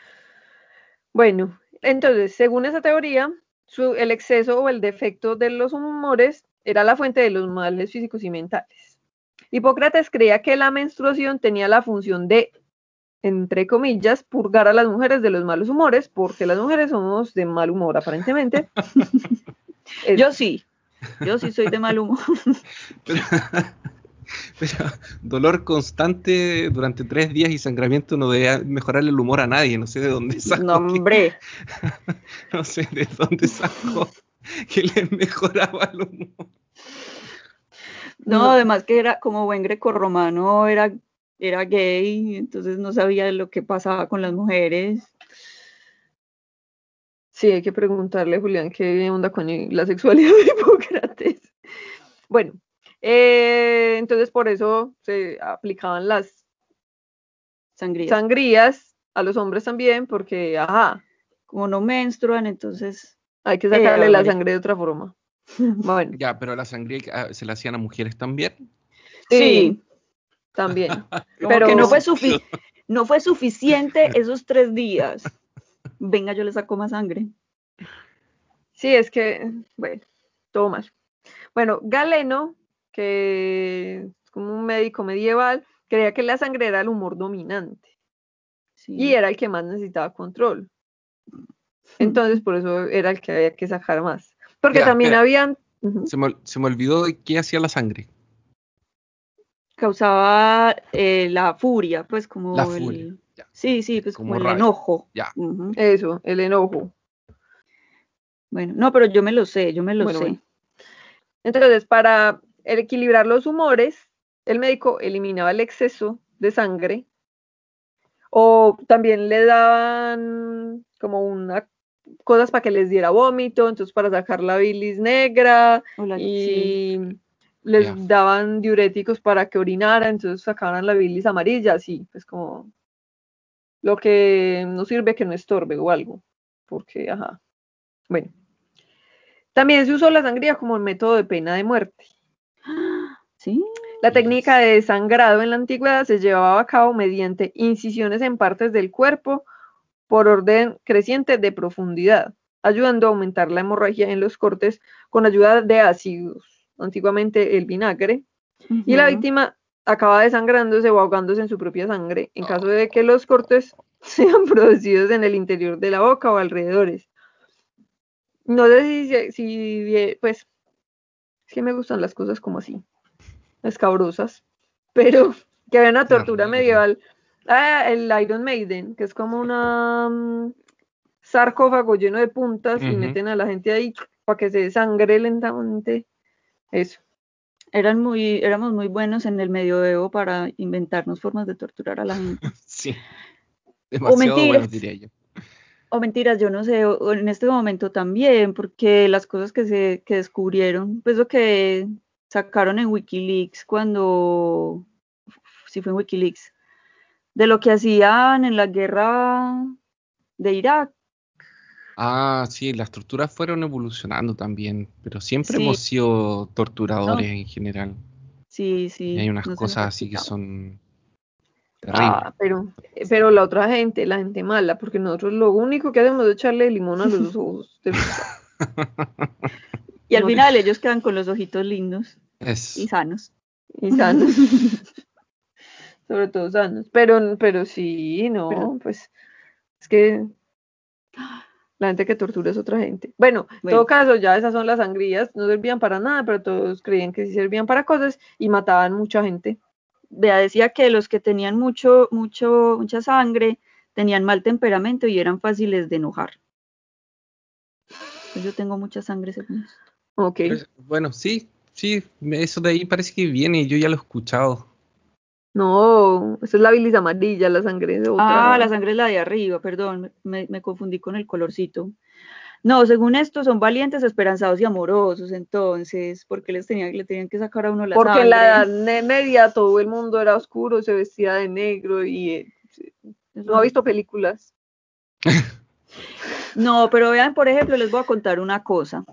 Bueno, entonces, según esa teoría, su- el exceso o el defecto de los humores era la fuente de los males físicos y mentales. Hipócrates creía que la menstruación tenía la función de, entre comillas, purgar a las mujeres de los malos humores, porque las mujeres somos de mal humor, aparentemente. Es- Yo sí, yo sí soy de mal humor. Pero, pero dolor constante durante tres días y sangramiento no debe mejorar el humor a nadie. No sé de dónde sacó. No, que- hombre. no sé de dónde sacó que le mejoraba el humor. No, además que era como buen grecorromano, era, era gay, entonces no sabía lo que pasaba con las mujeres. Sí, hay que preguntarle, Julián, qué onda con la sexualidad de Hipócrates. Bueno, eh, entonces por eso se aplicaban las Sangría. sangrías a los hombres también, porque, ajá, como no menstruan, entonces hay que sacarle la sangre de otra forma. Bueno, Ya, pero la sangría ah, se la hacían a mujeres también. sí, también. pero que no fue, sufi- no fue suficiente esos tres días. Venga, yo le saco más sangre. Sí, es que, bueno, todo mal. Bueno, Galeno, que es como un médico medieval, creía que la sangre era el humor dominante Sí. y era el que más necesitaba control. Entonces, por eso era el que había que sacar más. Porque Ya, también habían... Se me, se me olvidó de qué hacía la sangre. Causaba eh, la furia, pues como La el... ya. Sí, sí, pues Como como, el rabia. enojo. Ya. Eso, el enojo. Bueno, no, pero yo me lo sé, yo me lo Bueno, sé. bueno. Entonces, para equilibrar los humores, el médico eliminaba el exceso de sangre o también le daban como una cosas para que les diera vómito, entonces para sacar la bilis negra Hola, sí. Les daban diuréticos para que orinara, entonces sacaran la bilis amarilla, así, pues como lo que no sirve que no estorbe o algo, porque, ajá. Bueno. También se usó la sangría como método de pena de muerte. Sí. La técnica de sangrado en la antigüedad se llevaba a cabo mediante incisiones en partes del cuerpo por orden creciente de profundidad, ayudando a aumentar la hemorragia en los cortes con ayuda de ácidos, antiguamente el vinagre, y la víctima acaba desangrándose o ahogándose en su propia sangre en caso de que los cortes sean producidos en el interior de la boca o alrededores. No sé si, si pues, es que me gustan las cosas como así, escabrosas, pero Que había una tortura medieval. Ah, el Iron Maiden, que es como una mm, sarcófago lleno de puntas y meten a la gente ahí para que se desangre lentamente. Eso. Eran muy, éramos muy buenos en el medioevo para inventarnos formas de torturar a la gente. Sí. Demasiado mentiras. diría yo. O mentiras, yo no sé, o- o en este momento también, porque las cosas que se que descubrieron, pues lo que sacaron en Wikileaks cuando, sí fue en Wikileaks, de lo que hacían en la guerra de Irak. Ah, sí, las torturas fueron evolucionando también, pero siempre Sí. hemos sido torturadores en general. Sí, sí. Y hay unas no cosas así que son terribles. Ah, pero, pero la otra gente, la gente mala, porque nosotros lo único que hacemos es echarle limón a los ojos. Y al no- final ellos quedan con los ojitos lindos Es, y sanos. y sanos. Sobre todo sanos. Pero, pero sí, no, Pero- pues es que la gente que tortura es otra gente. Bueno, en Bueno. todo caso, ya esas son las sangrías, no servían para nada, pero todos creían que sí servían para cosas y mataban mucha gente. Vea, decía que los que tenían mucho, mucho, mucha sangre tenían mal temperamento y eran fáciles de enojar. Pues yo tengo mucha sangre según esto. Ok. Pues, bueno, sí, sí, eso de ahí parece que viene, yo ya lo he escuchado. No, esa es la bilis amarilla, la sangre de otra. Ah, la sangre es la de arriba, perdón, me, me confundí con el colorcito. No, según esto son valientes, esperanzados y amorosos, entonces, porque les tenían, le tenían que sacar a uno la Porque sangre? en la Edad Media todo el mundo era oscuro, se vestía de negro y eh, no ha visto películas. No, pero vean, por ejemplo, les voy a contar una cosa.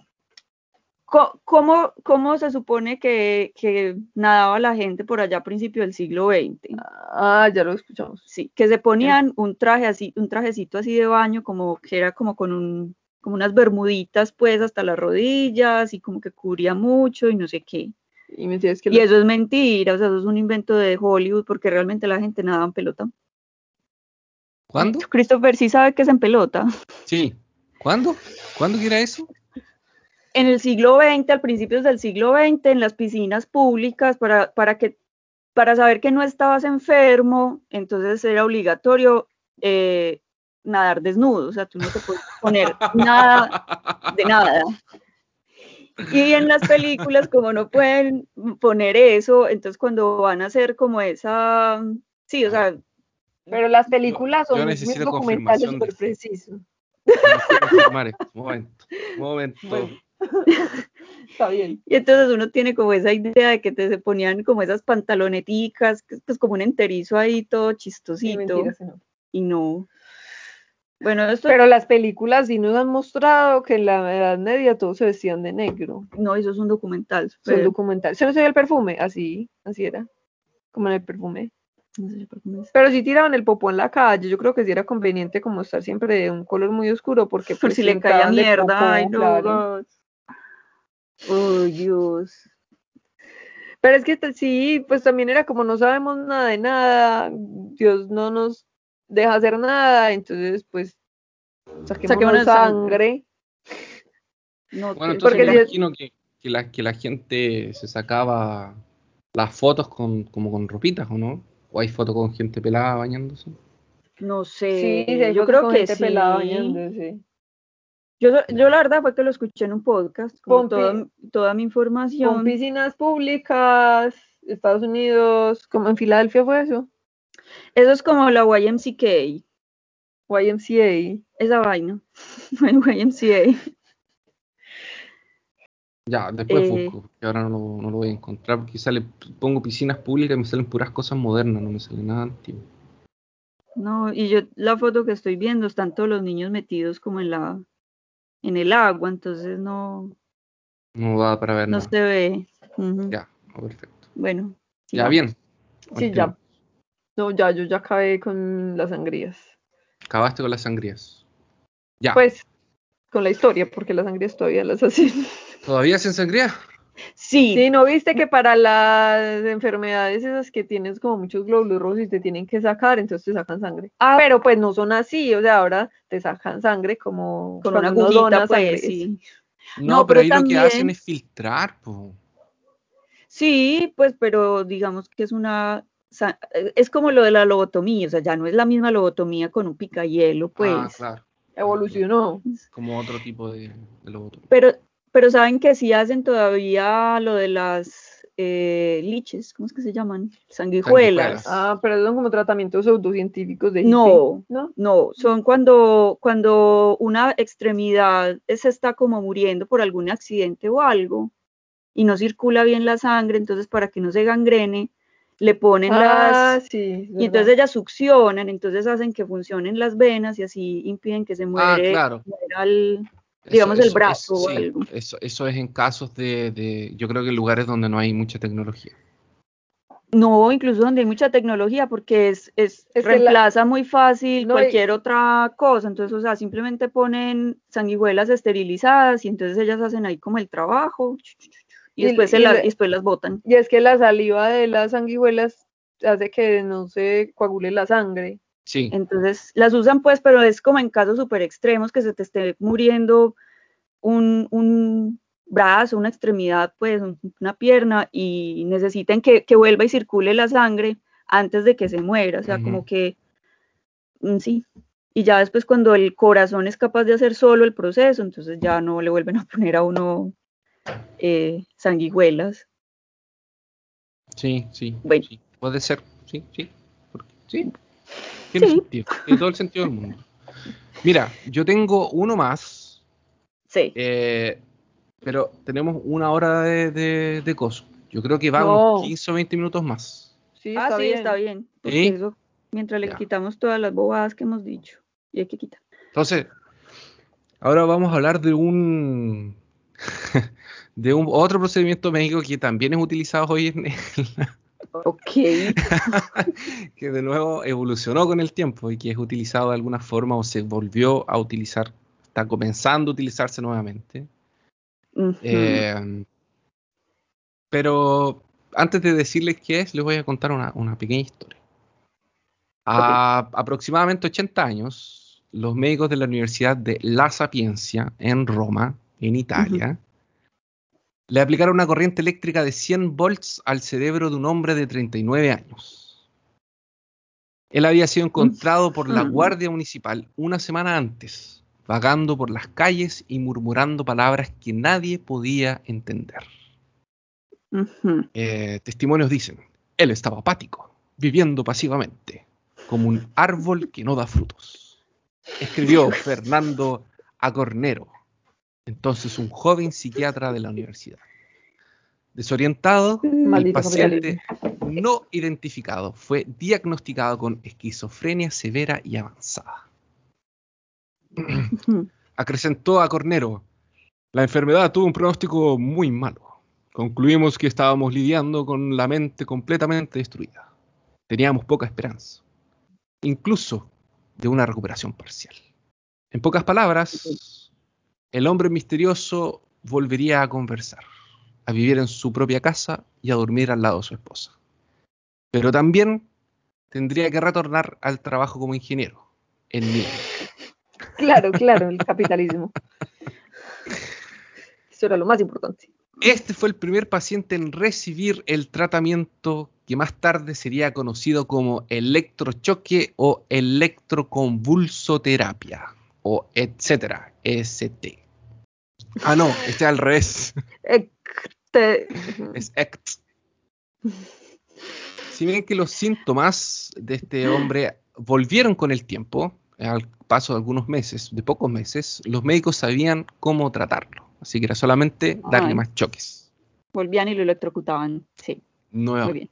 ¿Cómo, cómo se supone que, que nadaba la gente por allá a principios del siglo XX? Ah, ya lo escuchamos. Sí, que se ponían un traje así, un trajecito así de baño, como que era como con un, como unas bermuditas pues hasta las rodillas y como que cubría mucho y no sé qué. Y me que Y eso es mentira, o sea, eso es un invento de Hollywood porque realmente la gente nadaba en pelota. ¿Cuándo? Christopher sí sabe que es en pelota. Sí. ¿Cuándo? ¿Cuándo que era eso? En el siglo XX, al principios del siglo XX, en las piscinas públicas, para, para, que, para saber que no estabas enfermo, entonces era obligatorio eh, nadar desnudo, o sea, tú no te puedes poner nada de nada. Y en las películas, como no pueden poner eso, entonces cuando van a hacer como esa, sí, o sea, Pero las películas Yo- son yo muy necesito documentales súper precisos. Esto. Momento. Momento. Bueno. Está bien. y entonces uno tiene como esa idea de que te se ponían como esas pantaloneticas, es pues como un enterizo ahí todo Sí, chistosito, no. y no. Bueno, esto Pero las películas sí nos han mostrado que en la Edad Media todos se vestían de negro. no, eso es un documental. Pero- documentales. ¿Se no se veía el perfume? Así, así era. Como en el perfume. no sé me- Pero si tiraban el popó en la calle, yo creo que sí era conveniente como estar siempre de un color muy oscuro porque Por pues, si le caía de mierda, popó, ay no, claro. God. Oh, Dios. Pero es que sí, pues también era como no sabemos nada de nada, Dios no nos deja hacer nada, entonces pues saquemos sangre. No, Bueno, entonces Porque me imagino que, que, la, que la gente se sacaba las fotos con, como con ropitas, ¿o no? ¿O hay fotos con gente pelada bañándose? no sé, sí, yo creo con que gente sí. pelada bañándose. Yo, yo la verdad fue que lo escuché en un podcast, Pompi- toda, toda mi Con información. piscinas públicas, Estados Unidos, como en Filadelfia fue eso, Eso es como la YMCK, YMCA. esa vaina. YMCA. Ya, después Eh. busco, que ahora no lo, no lo voy a encontrar, porque sale, pongo piscinas públicas y me salen puras cosas modernas, no me sale nada antiguo. No, y yo la foto que estoy viendo están todos los niños metidos como en la en el agua, entonces no, No da para ver no nada. se ve. Ya, perfecto. Bueno, Ya, bien. Sí, ya. No, ya, yo ya acabé con las sangrías. Acabaste con las sangrías. Ya. Pues, con la historia, porque las sangrías todavía las hacen. ¿Todavía sin sangría? Sí, Sí, ¿no viste que para las enfermedades esas que tienes como muchos glóbulos rojos y te tienen que sacar, entonces te sacan sangre? Ah. Pero pues no son así, o sea, ahora te sacan sangre como con una agujita, pues, sangre. sí. No, No, pero pero ahí lo que hacen es filtrar, po. Sí, pues, pero digamos que es una, eh, es como lo de la lobotomía, o sea, ya no es la misma lobotomía con un picahielo, pues. Ah, claro. Evolucionó. Como otro tipo de, de lobotomía. Pero, pero saben que sí hacen todavía lo de las eh, liches, ¿cómo es que se llaman? Sanguijuelas. Sanguijuelas. Ah, pero son como tratamientos pseudocientíficos de No, ¿no? No, son cuando, cuando una extremidad se está como muriendo por algún accidente o algo y no circula bien la sangre, entonces para que no se gangrene, le ponen Ah, las... sí. Y entonces ellas succionan, entonces hacen que funcionen las venas y así impiden que se muere, Ah, claro. muera el- digamos, el brazo o sí, algo. Eso, eso es en casos de, de- yo creo que en lugares donde no hay mucha tecnología. No, incluso donde hay mucha tecnología, porque es, es, Es que la- reemplaza muy fácil No, y- cualquier otra cosa. Entonces, o sea, simplemente ponen sanguijuelas esterilizadas y entonces ellas hacen ahí como el trabajo y Y- después, se y la- le- y después las botan. Y es que la saliva de las sanguijuelas hace que no se coagule la sangre. Sí, Entonces, las usan pues, pero es como en casos súper extremos que se te esté muriendo un, un brazo, una extremidad, pues, un- una pierna y necesiten que, que vuelva y circule la sangre antes de que se muera. O sea, como que, mm, sí. Y ya después cuando el corazón es capaz de hacer solo el proceso, entonces ya no le vuelven a poner a uno eh, sanguijuelas. sí, sí, Bueno. sí. Puede ser, sí, sí. sí. Tiene Sí. sentido. Tiene todo el sentido del mundo. Mira, yo tengo uno más, Sí. eh, pero tenemos una hora de, de, de coso. Yo creo que va No. unos 15 o 20 minutos más. Sí, ah, está sí, bien. está bien. Porque ¿Sí? eso, mientras le Ya. quitamos todas las bobadas que hemos dicho. Y hay que quitar. Entonces, ahora vamos a hablar de un de un otro procedimiento médico que también es utilizado hoy en Ok. que de nuevo evolucionó con el tiempo y que es utilizado de alguna forma o se volvió a utilizar, está comenzando a utilizarse nuevamente. Eh, pero antes de decirles qué es, les voy a contar una, una pequeña historia. A aproximadamente 80 años, los médicos de la Universidad de La Sapienza en Roma, en Italia, le aplicaron una corriente eléctrica de 100 volts al cerebro de un hombre de 39 años. Él había sido encontrado por la. Guardia Municipal una semana antes, vagando por las calles y murmurando palabras que nadie podía entender. Eh, testimonios dicen, él estaba apático, viviendo pasivamente, como un árbol que no da frutos. Escribió Fernando Acornero, entonces un joven psiquiatra de la universidad. Desorientado, el Maldito paciente no identificado fue diagnosticado con esquizofrenia severa y avanzada. Acrecentó a Cornero. La enfermedad tuvo un pronóstico muy malo. Concluimos que estábamos lidiando con la mente completamente destruida. Teníamos poca esperanza, incluso de una recuperación parcial. En pocas palabras, el hombre misterioso volvería a conversar, a vivir en su propia casa y a dormir al lado de su esposa. Pero también tendría que retornar al trabajo como ingeniero en Milán. Claro, claro, el capitalismo. Eso era lo más importante. Este fue el primer paciente en recibir el tratamiento que más tarde sería conocido como electrochoque o electroconvulsoterapia o etcétera, ST. Ah, no, este es al revés, Ecte- es ECT. Si bien que los síntomas de este hombre volvieron con el tiempo, al paso de algunos meses, de pocos meses, los médicos sabían cómo tratarlo. Así que era solamente darle Ay. más choques. Volvían y lo electrocutaban. Sí, muy Nuevamente. bien.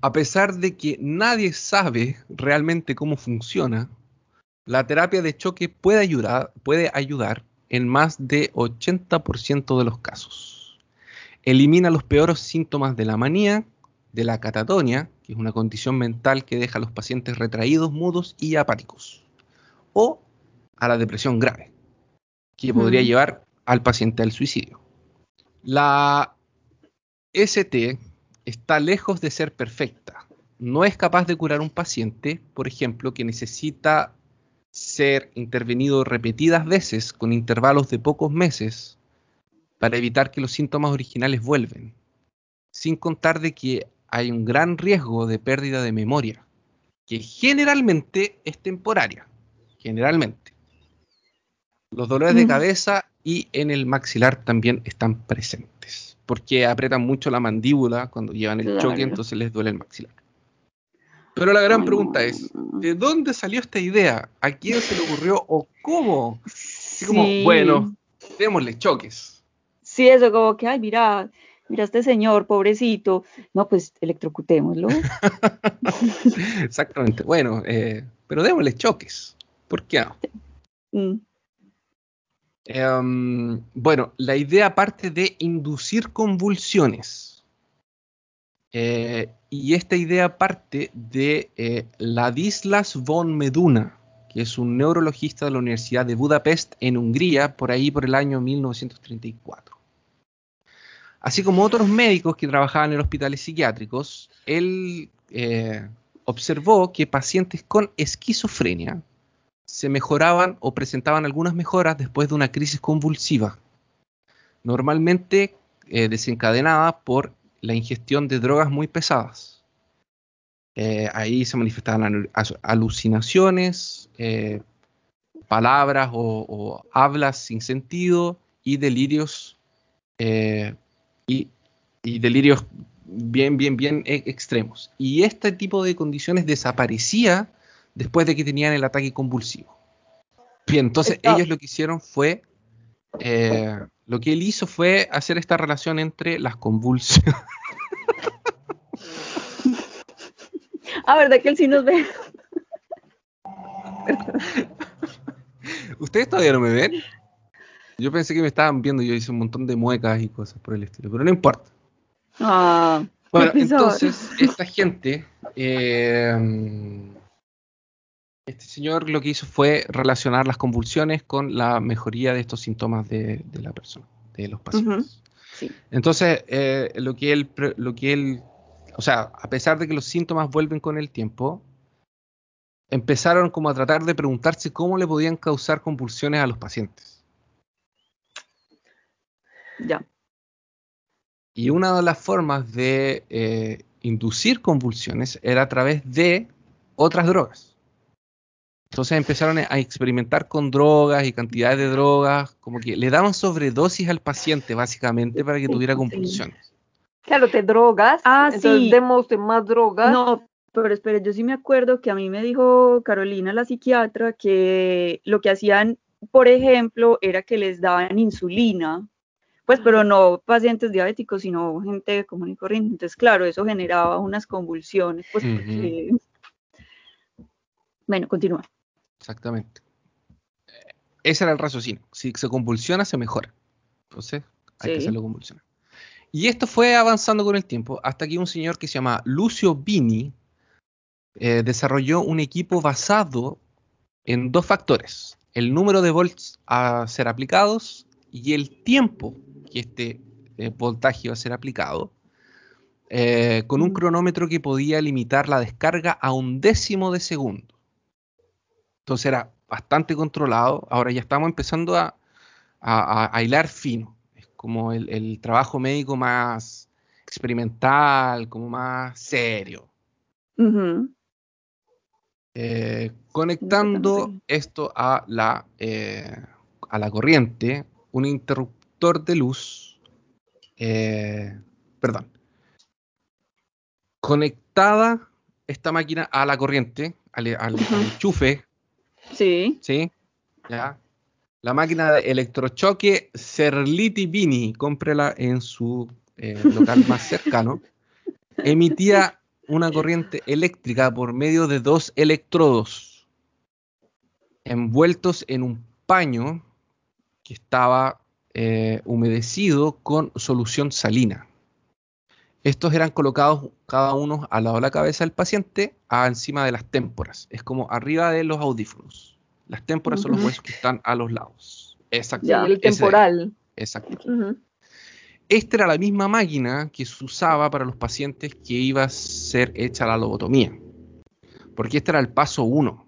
A pesar de que nadie sabe realmente cómo funciona, la terapia de choque puede ayudar, puede ayudar en más de 80% de los casos. Elimina los peores síntomas de la manía, de la catatonia, que es una condición mental que deja a los pacientes retraídos, mudos y apáticos, o a la depresión grave, que podría llevar al paciente al suicidio. La ST está lejos de ser perfecta. No es capaz de curar un paciente, por ejemplo, que necesita ser intervenido repetidas veces con intervalos de pocos meses para evitar que los síntomas originales vuelven. Sin contar de que hay un gran riesgo de pérdida de memoria, que generalmente es temporaria, generalmente. Los dolores de cabeza y en el maxilar también están presentes, porque apretan mucho la mandíbula cuando llevan el choque, Claro. entonces les duele el maxilar. Pero la gran pregunta es, ¿de dónde salió esta idea? ¿A quién se le ocurrió o cómo? Así como, Sí. bueno, démosle choques. Sí, eso como que, ay, mira, mira este señor, pobrecito. No, pues electrocutémoslo. Exactamente. Bueno, eh, pero démosle choques. ¿Por qué no? Mm, Em, bueno, la idea parte de inducir convulsiones. Eh, y esta idea parte de eh, Ladislas von Meduna, que es un neurologista de la Universidad de Budapest en Hungría, por ahí por el año 1934. Así como otros médicos que trabajaban en hospitales psiquiátricos, él eh, observó que pacientes con esquizofrenia se mejoraban o presentaban algunas mejoras después de una crisis convulsiva, normalmente desencadenada por la ingestión de drogas muy pesadas. Eh, ahí se manifestaban alucinaciones, eh, palabras o, o hablas sin sentido y delirios eh, y, y delirios bien, bien, bien e- extremos. Y este tipo de condiciones desaparecía después de que tenían el ataque convulsivo. Bien, entonces ellos lo que hicieron fue, eh, lo que él hizo fue hacer esta relación entre las convulsiones. Ah, ¿verdad que él sí nos ve? ¿Ustedes todavía no me ven? Yo pensé que me estaban viendo, yo hice un montón de muecas y cosas por el estilo, pero no importa. Ah, Bueno, entonces, esta gente, eh, este señor lo que hizo fue relacionar las convulsiones con la mejoría de estos síntomas de, de la persona, de los pacientes. Sí. Entonces, eh, lo que él, lo que él, o sea, a pesar de que los síntomas vuelven con el tiempo, empezaron como a tratar de preguntarse cómo le podían causar convulsiones a los pacientes. Ya. Y una de las formas de eh, inducir convulsiones era a través de otras drogas. Entonces empezaron a experimentar con drogas y cantidades de drogas, como que le daban sobredosis al paciente básicamente para que tuviera Sí. convulsiones. Claro, te drogas. Ah, entonces sí. más drogas. No, pero espere, yo sí me acuerdo que a mí me dijo Carolina, la psiquiatra, que lo que hacían, por ejemplo, era que les daban insulina, pues, pero no pacientes diabéticos, sino gente común y corriente. Entonces, claro, eso generaba unas convulsiones, pues, porque... Bueno, continúa. Exactamente. Ese era el raciocinio. Si se convulsiona, se mejora. Entonces, hay que hacerlo convulsionar. Y esto fue avanzando con el tiempo hasta que un señor que se llama Lucio Bini eh, desarrolló un equipo basado en dos factores. El número de volts a ser aplicados y el tiempo que este eh, voltaje iba a ser aplicado. eh, con un Mm. cronómetro que podía limitar la descarga a un décimo de segundo. Entonces era bastante controlado. Ahora ya estamos empezando a, a- a- a hilar fino. Es como el, el trabajo médico más experimental, como más serio. Eh, conectando esto a la, eh, a la corriente, un interruptor de luz, eh, perdón, conectada esta máquina a la corriente, al, al- al Ujú. enchufe, Sí. ¿sí? ¿Ya? La máquina de electrochoque Cerliti Bini, cómprela en su eh, local más cercano, emitía una corriente eléctrica por medio de dos electrodos envueltos en un paño que estaba eh, humedecido con solución salina. Estos eran colocados cada uno al lado de la cabeza del paciente, a encima de las témporas. Es como arriba de los audífonos. Las témporas son los huesos que están a los lados. Exacto. Ya. el temporal. Exacto. Esta era la misma máquina que se usaba para los pacientes que iba a ser hecha la lobotomía. Porque este era el paso 1.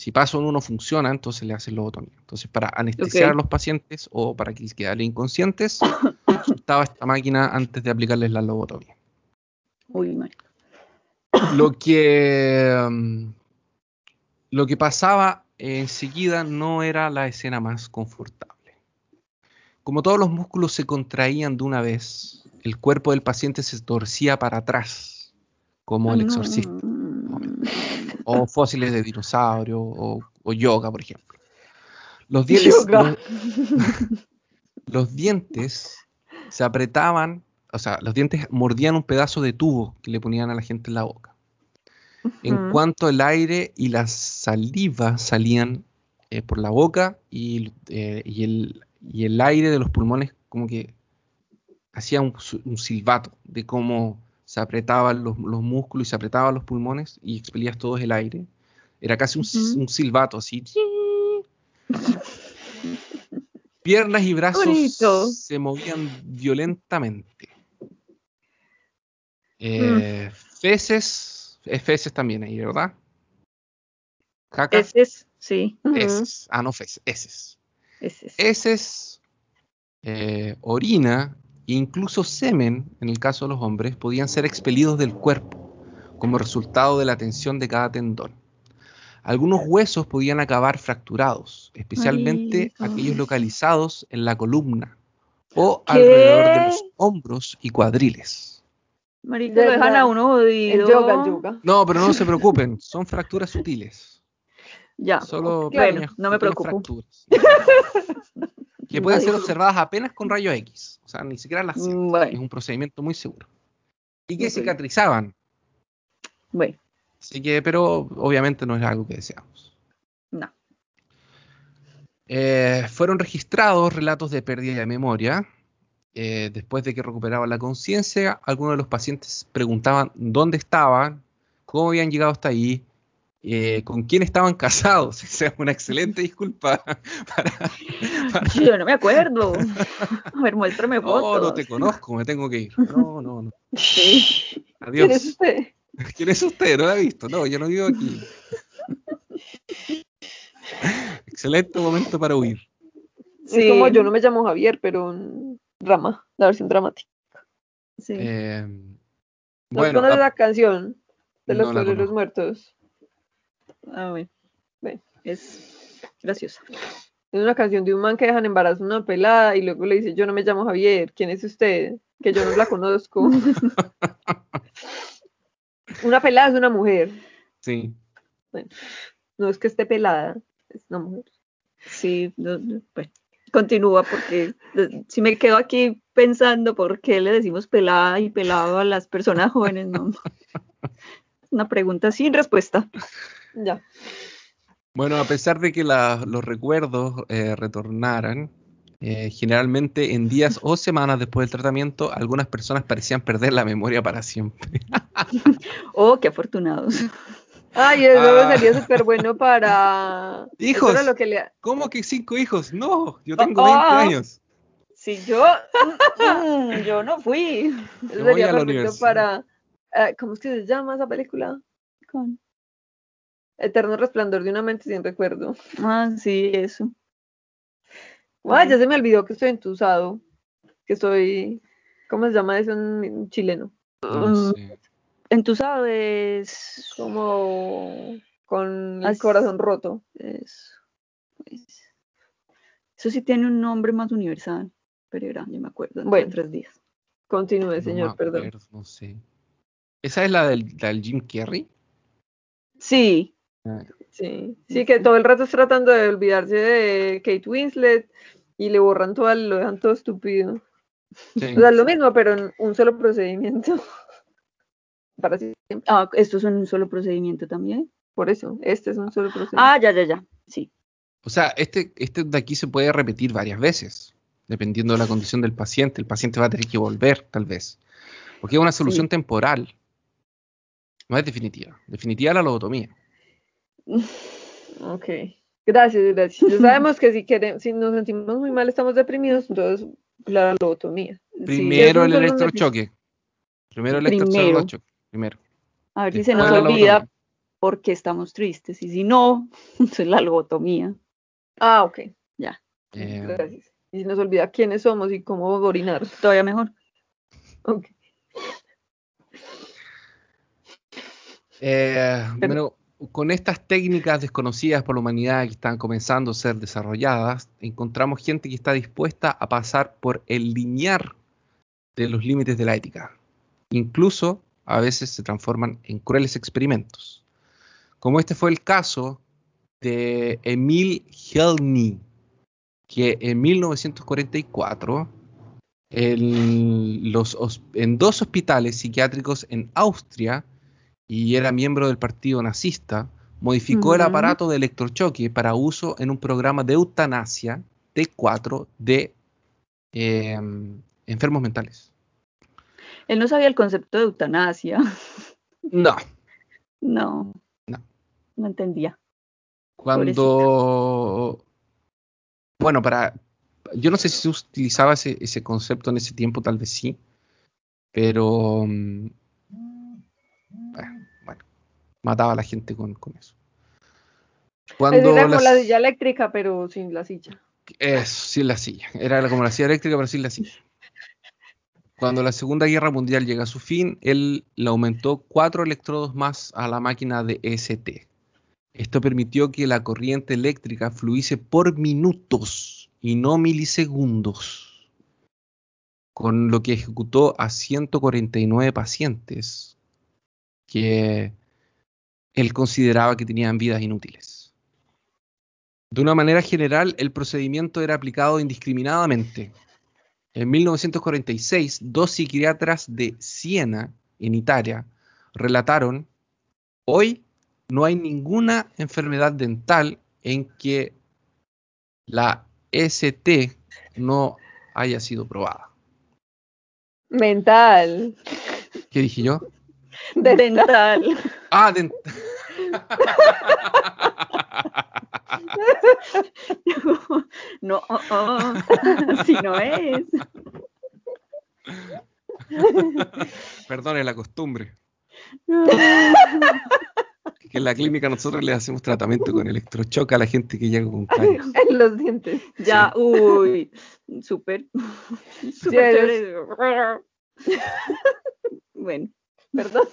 Si paso 1 no funciona, entonces le hacen lobotomía. Entonces, para anestesiar a los pacientes o para que quedaran inconscientes, estaba esta máquina antes de aplicarles la lobotomía. Uy. Lo que, mm, lo que pasaba enseguida no era la escena más confortable. Como todos los músculos se contraían de una vez, el cuerpo del paciente se torcía para atrás, como el exorcista, Mm. O fósiles de dinosaurio, o, o yoga, por ejemplo. Los dientes, Yoga. los- los dientes se apretaban, o sea, los dientes mordían un pedazo de tubo que le ponían a la gente en la boca. En cuanto el aire y la saliva salían eh, por la boca y, eh, y el, y el aire de los pulmones como que hacía un silbato de cómo se apretaban los, los músculos y se apretaban los pulmones y expelías todo el aire. Era casi un, silbato así. Piernas y brazos Bonito. se movían violentamente. Eh, Feces, es feces también ahí, ¿verdad? Caca, Ese es, sí. Heces. Ah, no, feces, heces. Ese es. Heces, eh, orina e incluso semen, en el caso de los hombres, podían ser expelidos del cuerpo como resultado de la tensión de cada tendón. Algunos huesos podían acabar fracturados, especialmente aquellos localizados en la columna o ¿Qué? alrededor de los hombros y cuadriles. Marica, lo dejan a uno El jodido. yoga, el yoga. No, pero no se preocupen, son fracturas sutiles. Ya. Solo Bueno, no me preocupo. fracturas. que pueden ser observadas apenas con rayo X. O sea, ni siquiera las. Es un procedimiento muy seguro. Y que cicatrizaban. bueno, Así que, pero obviamente no es algo que deseamos. no. Eh, fueron registrados relatos de pérdida de memoria. Eh, después de que recuperaban la conciencia, algunos de los pacientes preguntaban dónde estaban, cómo habían llegado hasta ahí, eh, con quién estaban casados. Esa es una excelente disculpa para, para- Yo no me acuerdo. A ver, muéstrame No, fotos. no te conozco, me tengo que ir. No, no, no. Sí. ¿Quién es Adiós. usted? ¿Quién es usted? No la he visto. No, yo no vivo aquí. Excelente momento para huir. Sí. Es como yo no me llamo Javier, pero drama, la versión dramática. Sí. Eh, ¿No bueno, conoces la canción de los No la toreros muertos? Ah, bueno. Es graciosa. Es una canción de un man que dejan embarazada una pelada y luego le dice, yo no me llamo Javier, ¿quién es usted? Que yo no la conozco. una pelada es una mujer, sí. no es que esté pelada, es una mujer. Sí, no, no, bueno. Continúa porque eh, si me quedo aquí pensando por qué le decimos pelada y pelado a las personas jóvenes, no. Una pregunta sin respuesta. Ya. Bueno, a pesar de que la- los recuerdos eh, retornaran, eh, generalmente en días o semanas después del tratamiento, algunas personas parecían perder la memoria para siempre. Oh, qué afortunados. Ay, eso Ah. sería súper bueno para... Hijos. Era lo que le... ¿Cómo que cinco hijos? No, yo tengo Oh, 20 oh. años. Si yo, mm, yo no fui. Yo sería perfecto para... eh, ¿Cómo es que se llama esa película? Con- Eterno resplandor de una mente sin recuerdo. Ah, sí, eso. Ay, ya se me olvidó que estoy entusado. Que soy... ¿Cómo se llama eso en chileno? No Mm, sé. Entusado es Como con el As- corazón roto. Eso. pues, eso sí tiene un nombre más universal. Pero era, yo me acuerdo, Bueno. tres días. Continúe, No señor, perdón. no sé. ¿Esa es la del, la del Jim Carrey? Sí, Ah, Sí, sí, que todo el rato es tratando de olvidarse de Kate Winslet y le borran todo, lo dejan todo estúpido. sí. O sea, es lo mismo, pero en un solo procedimiento. Para siempre. ah, esto es un solo procedimiento también. Por eso, este es un solo procedimiento. Ah, ya, ya, ya. Sí. O sea, este, este de aquí se puede repetir varias veces, dependiendo de la condición del paciente. El paciente va a tener que volver, tal vez. Porque es una solución Sí. temporal. No es definitiva. Definitiva la lobotomía. Ok. Gracias, gracias. Ya sabemos que si queremos, si nos sentimos muy mal, estamos deprimidos, entonces la lobotomía. Primero Sí, el electrochoque. Primero el electrochoque. Primero. A ver si se nos olvida por qué estamos tristes. Y si no, entonces la lobotomía. Ah, ok. Eh, Gracias. Y si nos olvida quiénes somos y cómo orinar. Todavía mejor. Ok. Eh, bueno, con estas técnicas desconocidas por la humanidad que están comenzando a ser desarrolladas, encontramos gente que está dispuesta a pasar por el linear de los límites de la ética. Incluso a veces se transforman en crueles experimentos. Como este fue el caso de Emil Helny, que en 1944 en, dos hospitales psiquiátricos en Austria y era miembro del partido nazista, modificó el aparato de electrochoque para uso en un programa de eutanasia T4 de em, enfermos mentales. Él no sabía el concepto de eutanasia. No. No. No. No entendía. Cuando... Bueno, para... Yo no sé si se utilizaba ese, concepto en ese tiempo, tal vez sí, pero... Bueno, mataba a la gente con, eso. Cuando era como la silla eléctrica, pero sin la silla. Eso, sin la silla. Era como la silla eléctrica, pero sin la silla. Cuando la Segunda Guerra Mundial llega a su fin, él le aumentó cuatro electrodos más a la máquina de ST. Esto permitió que la corriente eléctrica fluise por minutos y no milisegundos, con lo que ejecutó a 149 pacientes que él consideraba que tenían vidas inútiles. De una manera general, el procedimiento era aplicado indiscriminadamente, en 1946, dos psiquiatras de Siena, en Italia, relataron, hoy no hay ninguna enfermedad dental en que la ST no haya sido probada. Mental. ¿Qué dije yo? Dental. Ah, dental. no, oh, oh, así no es. Perdone la costumbre. que en la clínica nosotros le hacemos tratamiento con electrochoque a la gente que llega con caries. En los dientes. Ya, uy, súper. Súper bueno, perdón.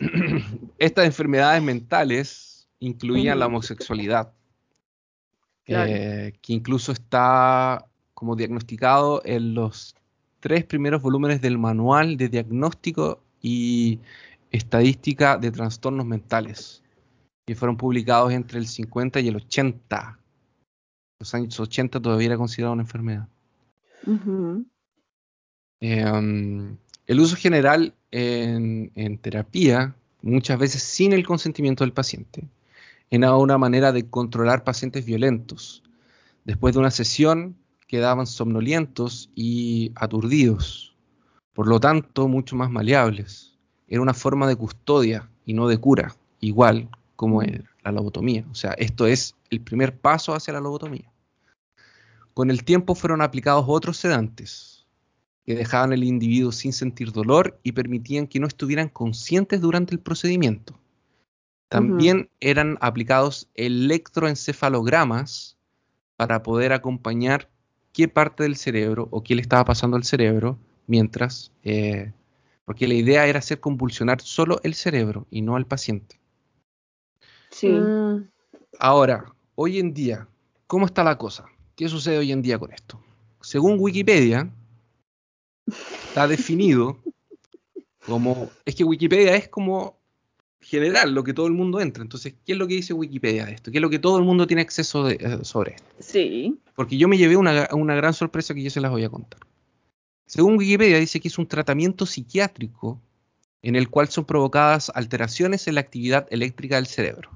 Estas enfermedades mentales incluían la homosexualidad, eh, que incluso está como diagnosticado en los tres primeros volúmenes del Manual de Diagnóstico y Estadística de Trastornos Mentales, que fueron publicados entre el 50 y el 80. Los años 80 todavía era considerado una enfermedad. Eh, um, el uso general en, en terapia, muchas veces sin el consentimiento del paciente, era una manera de controlar pacientes violentos. Después de una sesión quedaban somnolientos y aturdidos, por lo tanto mucho más maleables. Era una forma de custodia y no de cura, igual como mm. la lobotomía. O sea, esto es el primer paso hacia la lobotomía. Con el tiempo fueron aplicados otros sedantes que dejaban al individuo sin sentir dolor y permitían que no estuvieran conscientes durante el procedimiento. También eran aplicados electroencefalogramas para poder acompañar qué parte del cerebro o qué le estaba pasando al cerebro mientras, eh, porque la idea era hacer convulsionar solo el cerebro y no al paciente. Sí. Mm. Ahora, hoy en día, ¿cómo está la cosa? ¿Qué sucede hoy en día con esto? Según Wikipedia, está definido como, es que Wikipedia es como general, lo que todo el mundo entra. Entonces, ¿qué es lo que dice Wikipedia de esto? ¿Qué es lo que todo el mundo tiene acceso eh, sobre esto? Sí. Porque yo me llevé una, una gran sorpresa que yo se las voy a contar. Según Wikipedia, dice que es un tratamiento psiquiátrico en el cual son provocadas alteraciones en la actividad eléctrica del cerebro,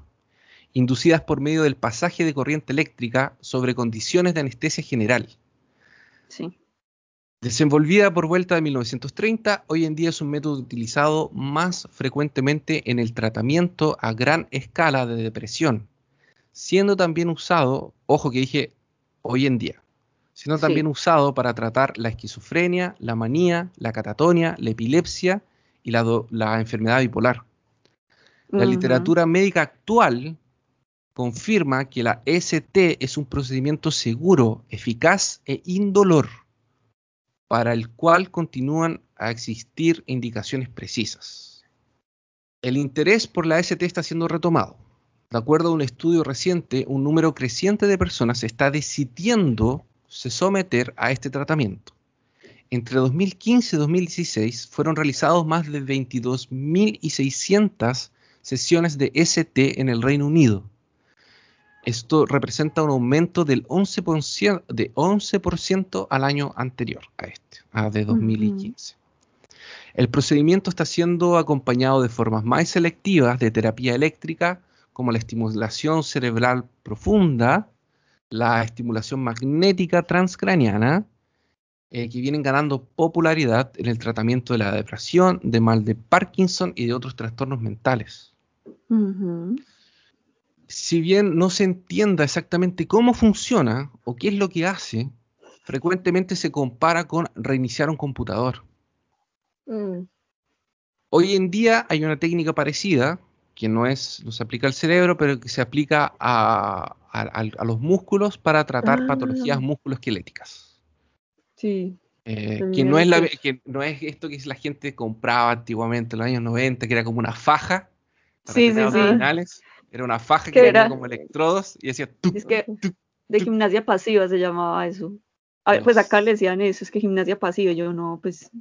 inducidas por medio del pasaje de corriente eléctrica sobre condiciones de anestesia general. Sí. Desenvolvida por vuelta de 1930, hoy en día es un método utilizado más frecuentemente en el tratamiento a gran escala de depresión, siendo también usado, ojo que dije hoy en día, siendo también usado para tratar la esquizofrenia, la manía, la catatonia, la epilepsia y la, enfermedad bipolar. La literatura médica actual confirma que la ST es un procedimiento seguro, eficaz e indolor para el cual continúan a existir indicaciones precisas. El interés por la ST está siendo retomado. De acuerdo a un estudio reciente, un número creciente de personas está decidiendo se someter a este tratamiento. Entre 2015 y 2016 fueron realizados más de 22.600 sesiones de ST en el Reino Unido. Esto representa un aumento del 11%, de 11 al año anterior a este, a de 2015. El procedimiento está siendo acompañado de formas más selectivas de terapia eléctrica, como la estimulación cerebral profunda, la estimulación magnética transcraniana, eh, que vienen ganando popularidad en el tratamiento de la depresión, de mal de Parkinson y de otros trastornos mentales. Si bien no se entienda exactamente cómo funciona o qué es lo que hace, frecuentemente se compara con reiniciar un computador. Mm. Hoy en día hay una técnica parecida, que no es, no se aplica al cerebro, pero que se aplica a, los músculos para tratar ah. patologías musculoesqueléticas. Sí. Eh, que, no es la, que no es esto que la gente compraba antiguamente en los años 90, que era como una faja sí, sí, sí. Era una faja que era como electrodos y decía... es que de gimnasia pasiva se llamaba eso. pues acá le decían eso, es que gimnasia pasiva, yo no, pues,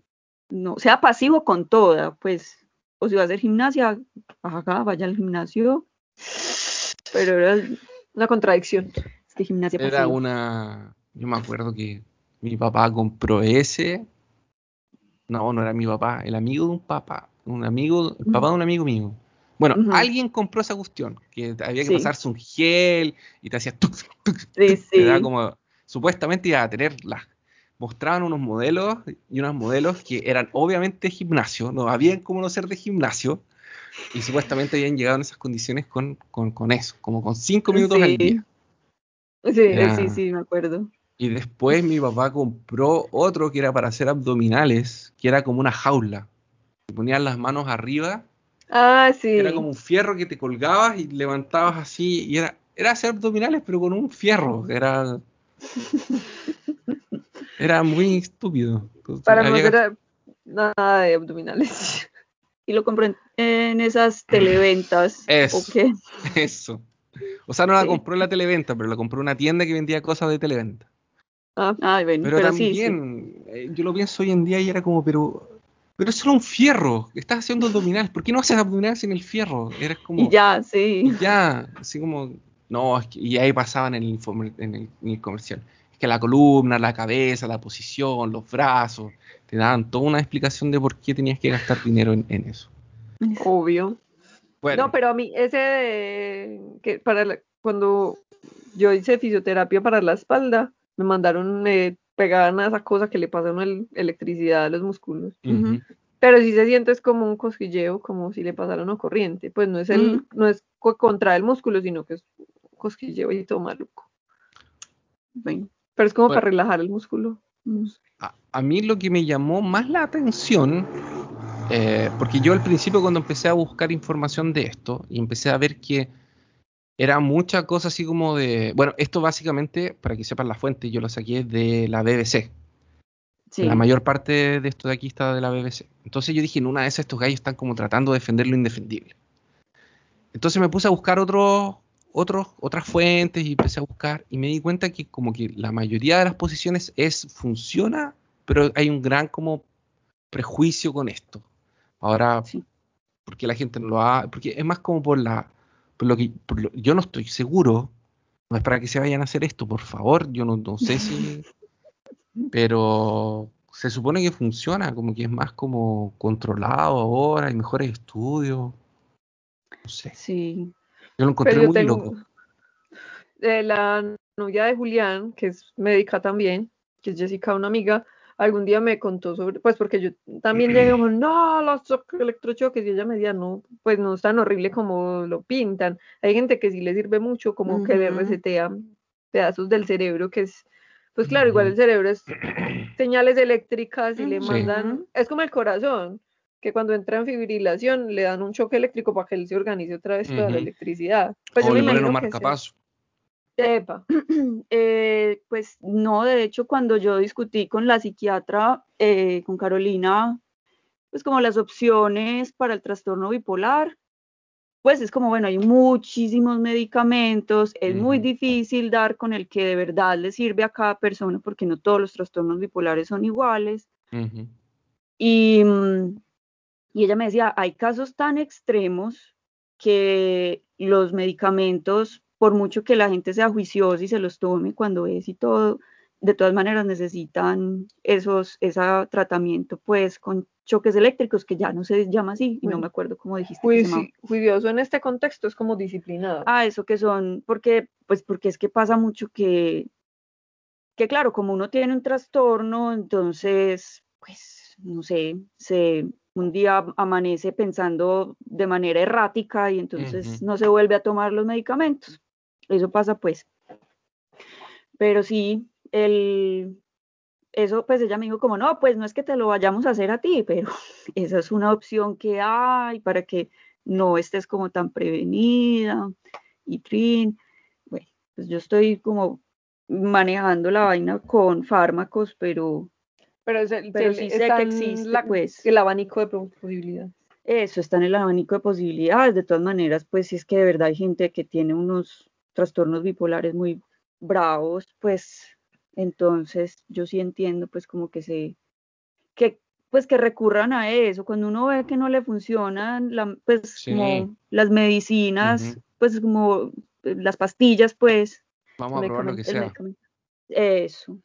no, sea pasivo con toda, pues, o si va a hacer gimnasia, acá, vaya al gimnasio, pero era una contradicción, es que gimnasia Era una, yo me acuerdo que mi papá compró ese, no, no era mi papá, el amigo de un papá, un amigo, el papá de un amigo mío, bueno, alguien compró esa cuestión, que había que pasarse un gel y te hacía tuk, tuk, sí, sí. como, supuestamente iba a tener mostraban unos modelos y unos modelos que eran obviamente gimnasio, no habían como no ser de gimnasio, y supuestamente habían llegado en esas condiciones con, con, eso, como con cinco minutos al día. Sí, sí, sí, me acuerdo. Y después mi papá compró otro que era para hacer abdominales, que era como una jaula. Te ponían las manos arriba Ah, sí. Era como un fierro que te colgabas y levantabas así. Y era, era hacer abdominales, pero con un fierro. Era. era muy estúpido. Para no hacer nada de abdominales. Y lo compré en, esas televentas. Eso. Eso. O sea, no la compró en la televenta, pero la compró en una tienda que vendía cosas de televenta. Ah, pero, también, eh, yo lo pienso hoy en día y era como, pero pero es solo un fierro. Estás haciendo abdominales. ¿Por qué no haces abdominales en el fierro? Eres como. Y ya, sí. Y ya, así como. No, es que, y ahí pasaban en el, en, el, comercial. Es que la columna, la cabeza, la posición, los brazos, te daban toda una explicación de por qué tenías que gastar dinero en, eso. Obvio. Bueno. No, pero a mí ese de, que para cuando yo hice fisioterapia para la espalda, me mandaron eh, pegaban a esa cosa que le pasa a uno electricidad a los músculos. Pero si se siente es como un cosquilleo, como si le pasara una corriente. Pues no es el, no es contra el músculo, sino que es un cosquilleo y todo maluco. Pero es como para relajar el músculo. A, mí lo que me llamó más la atención, eh, porque yo al principio cuando empecé a buscar información de esto y empecé a ver que era mucha cosa así como de. Bueno, esto básicamente, para que sepan la fuente, yo lo saqué de la BBC. La mayor parte de esto de aquí está de la BBC. Entonces yo dije, en una de esas estos gallos están como tratando de defender lo indefendible. Entonces me puse a buscar otros, otros, otras fuentes y empecé a buscar y me di cuenta que como que la mayoría de las posiciones es funciona, pero hay un gran como prejuicio con esto. Ahora, porque la gente no lo ha, porque es más como por la por lo que yo no estoy seguro, no es para que se vayan a hacer esto, por favor, yo no, sé si, pero se supone que funciona, como que es más como controlado ahora, hay mejores estudios, no sé. Sí. Yo lo encontré muy loco. la novia de Julián, que es médica también, que es Jessica, una amiga, algún día me contó sobre, pues porque yo también llegué como, no, los electrochoques, y ella me decía, no, pues no es tan horrible como lo pintan. Hay gente que sí le sirve mucho, como que le resetea pedazos del cerebro, que es, pues claro, igual el cerebro es señales eléctricas y le mandan, es como el corazón, que cuando entra en fibrilación le dan un choque eléctrico para que él se organice otra vez toda la electricidad. Pues o yo me imagino marcapaso. Epa. Eh, pues no, de hecho, cuando yo discutí con la psiquiatra, eh, con Carolina, pues como las opciones para el trastorno bipolar, pues es como, bueno, hay muchísimos medicamentos, es muy difícil dar con el que de verdad le sirve a cada persona porque no todos los trastornos bipolares son iguales. Y, mm, y ella me decía, hay casos tan extremos que los medicamentos, por mucho que la gente sea juiciosa y se los tome cuando es y todo, de todas maneras necesitan esos, ese tratamiento pues con choques eléctricos que ya no se llama así y no me acuerdo cómo dijiste. Juici- juicioso en este contexto es como disciplinado. Ah, eso que son, porque, pues porque es que pasa mucho que, que claro, como uno tiene un trastorno, entonces, pues, no sé, se, un día amanece pensando de manera errática y entonces no se vuelve a tomar los medicamentos. Eso pasa, pues. Pero sí, el, eso, pues ella me dijo como, no, pues no es que te lo vayamos a hacer a ti, pero esa es una opción que hay para que no estés como tan prevenida y trin. Bueno, pues yo estoy como manejando la vaina con fármacos, pero Pero, es el- pero se- sí sé que existe, la- pues. el abanico de posibilidades. eso está en el abanico de posibilidades. De todas maneras, pues si es que de verdad hay gente que tiene unos trastornos bipolares muy bravos, pues entonces yo sí entiendo pues como que se, que pues que recurran a eso. Cuando uno ve que no le funcionan, la- pues Sí. como las medicinas, pues como eh, las pastillas, pues. Vamos a probar lo que sea. Eso.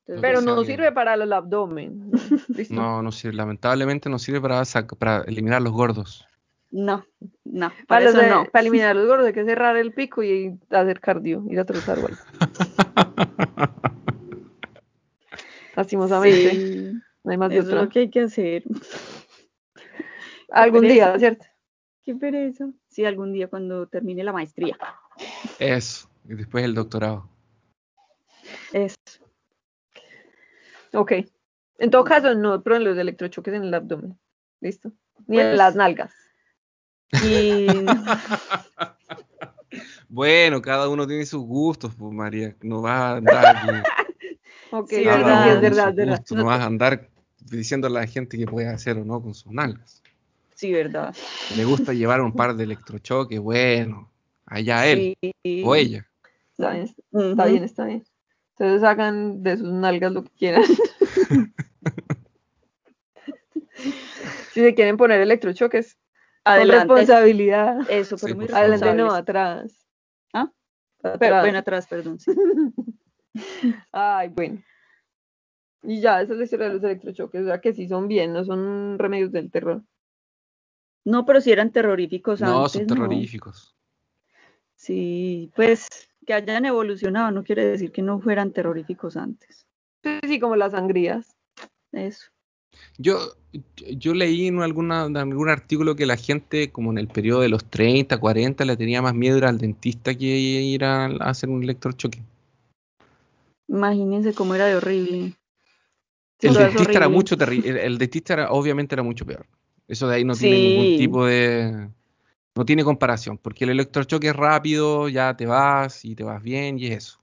Entonces, Pero no sirve para el abdomen. ¿Listo? No, no sirve. Lamentablemente no sirve para, para eliminar los gordos. No, no, Para, eso de- no. para eliminar los gordos hay que cerrar el pico y hacer cardio, ir a trotar o algo. Lastimosamente, Sí, no hay más de eso es lo que hay que hacer. Algún día, ¿cierto? Qué pereza. Sí, algún día cuando termine la maestría. Eso. Y después el doctorado. Eso. Ok. En todo caso, no prueben los electrochoques en el abdomen. ¿Listo? Ni en Pues- las nalgas. Y Bueno, cada uno tiene sus gustos, pues María. No vas a andar aquí. Ok, Sí, verdad, es verdad, gustos, No vas a andar diciendo a la gente que puede hacer o no con sus nalgas. sí, verdad. Le gusta llevar un par de electrochoques, bueno, allá él Sí. o ella. Está bien, está bien, está bien. Entonces hagan de sus nalgas lo que quieran. si se quieren poner electrochoques, con Adelante. responsabilidad. Eso, Sí, pero muy. Adelante, no, atrás. ¿Ah? Atrás. Pero, bueno, atrás, perdón. sí. Ay, bueno. Y ya, esa es la historia de los electrochoques. O sea, que sí son bien, no son remedios del terror. No, pero si eran terroríficos No, antes, son terroríficos. Sí, pues que hayan evolucionado no quiere decir que no fueran terroríficos antes. Sí, sí, como las sangrías. Eso. Yo, yo leí en, alguna, en algún artículo que la gente, como en el periodo de los 30, 40, le tenía más miedo ir al dentista que ir a, a hacer un electrochoque. Imagínense cómo era de horrible. El es dentista era mucho terri- el, el dentista era, obviamente era mucho peor. Eso de ahí no tiene ningún tipo de. No tiene comparación, porque el electrochoque es rápido, ya te vas y te vas bien y es eso.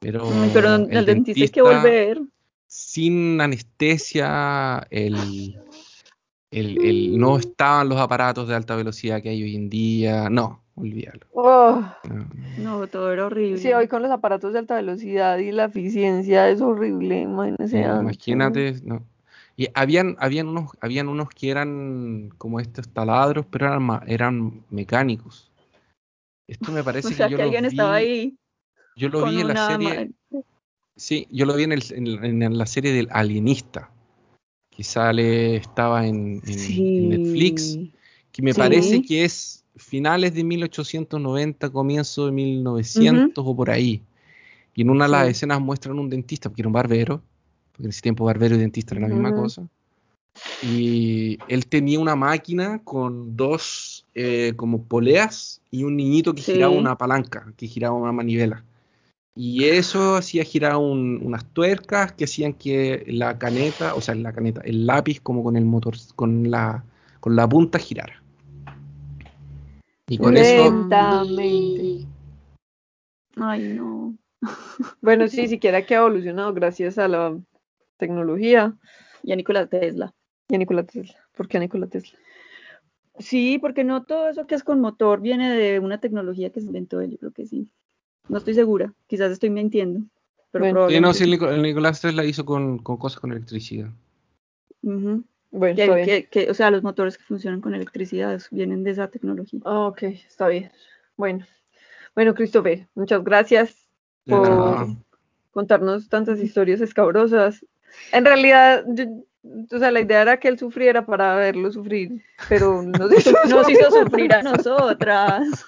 Pero, Pero el, dentista hay que volver. Sin anestesia, el, el, el- no estaban los aparatos de alta velocidad que hay hoy en día. No, olvídalo. Oh, No. No, todo era horrible. sí, hoy con los aparatos de alta velocidad y la eficiencia es horrible. Imagínense. Sí, antes. imagínate, no. Y habían, habían unos, habían unos que eran como estos taladros, pero eran, ma- eran mecánicos. Esto me parece O sea, que yo que lo alguien vi, estaba ahí yo lo vi en la una serie, sí, yo lo vi en, el- en- en la serie del Alienista, que sale, estaba en, en- en Netflix, Sí. que me Sí. parece que es finales de 1890, comienzo de 1900 o por ahí. Y en una de las Sí. escenas muestran un dentista, porque era un barbero, porque en ese tiempo barbero y dentista era la misma cosa. Y él tenía una máquina con dos eh, como poleas y un niñito que Sí. giraba una palanca, que giraba una manivela. Y eso hacía girar un- unas tuercas que hacían que la caneta, o sea, la caneta, el lápiz como con el motor, con la, con la punta girara. Y con eso, Lentamente. Ay, no. Bueno, sí, siquiera que ha evolucionado gracias a la tecnología. Y a Nikola Tesla. ¿Y a Nikola Tesla? ¿Por qué a Nikola Tesla? Sí, porque no todo eso que es con motor viene de una tecnología que se inventó él, yo creo que sí. No estoy segura, quizás estoy mintiendo. Pero Bueno. Sí, no, probablemente sí, el, sí. El Nicolás Tesla hizo con, con cosas con electricidad. Bueno, Que- está bien. que- que, o sea, los motores que funcionan con electricidad vienen de esa tecnología. Ah, ok, está bien. Bueno, bueno, Christopher, muchas gracias por contarnos tantas historias escabrosas. En realidad, yo- o sea, la idea era que él sufriera para verlo sufrir, pero no se Nos hizo sufrir a nosotras.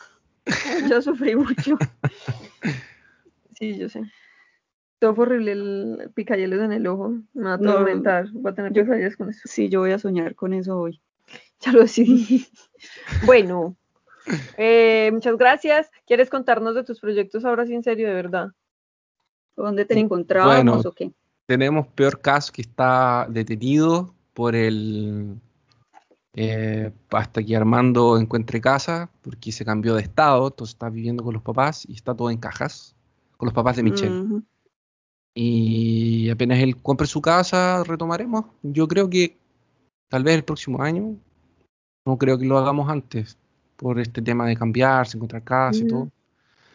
Yo sufrí mucho. Sí, yo sé. Todo fue horrible el picayelos en el ojo. Me va a No, atormentar. Voy a tener yo- pesadillas con eso. Sí, yo voy a soñar con eso hoy. Ya lo decidí. bueno, eh, muchas gracias. ¿Quieres contarnos de tus proyectos ahora sí en serio, de verdad? ¿Dónde te Sí. encontramos Bueno. o qué? Tenemos peor caso que está detenido por el... eh, hasta que Armando encuentre casa, porque se cambió de estado, entonces está viviendo con los papás y está todo en cajas, con los papás de Michelle. Y apenas él compre su casa, retomaremos. Yo creo que tal vez el próximo año. No creo que lo hagamos antes, por este tema de cambiarse, encontrar casa y todo.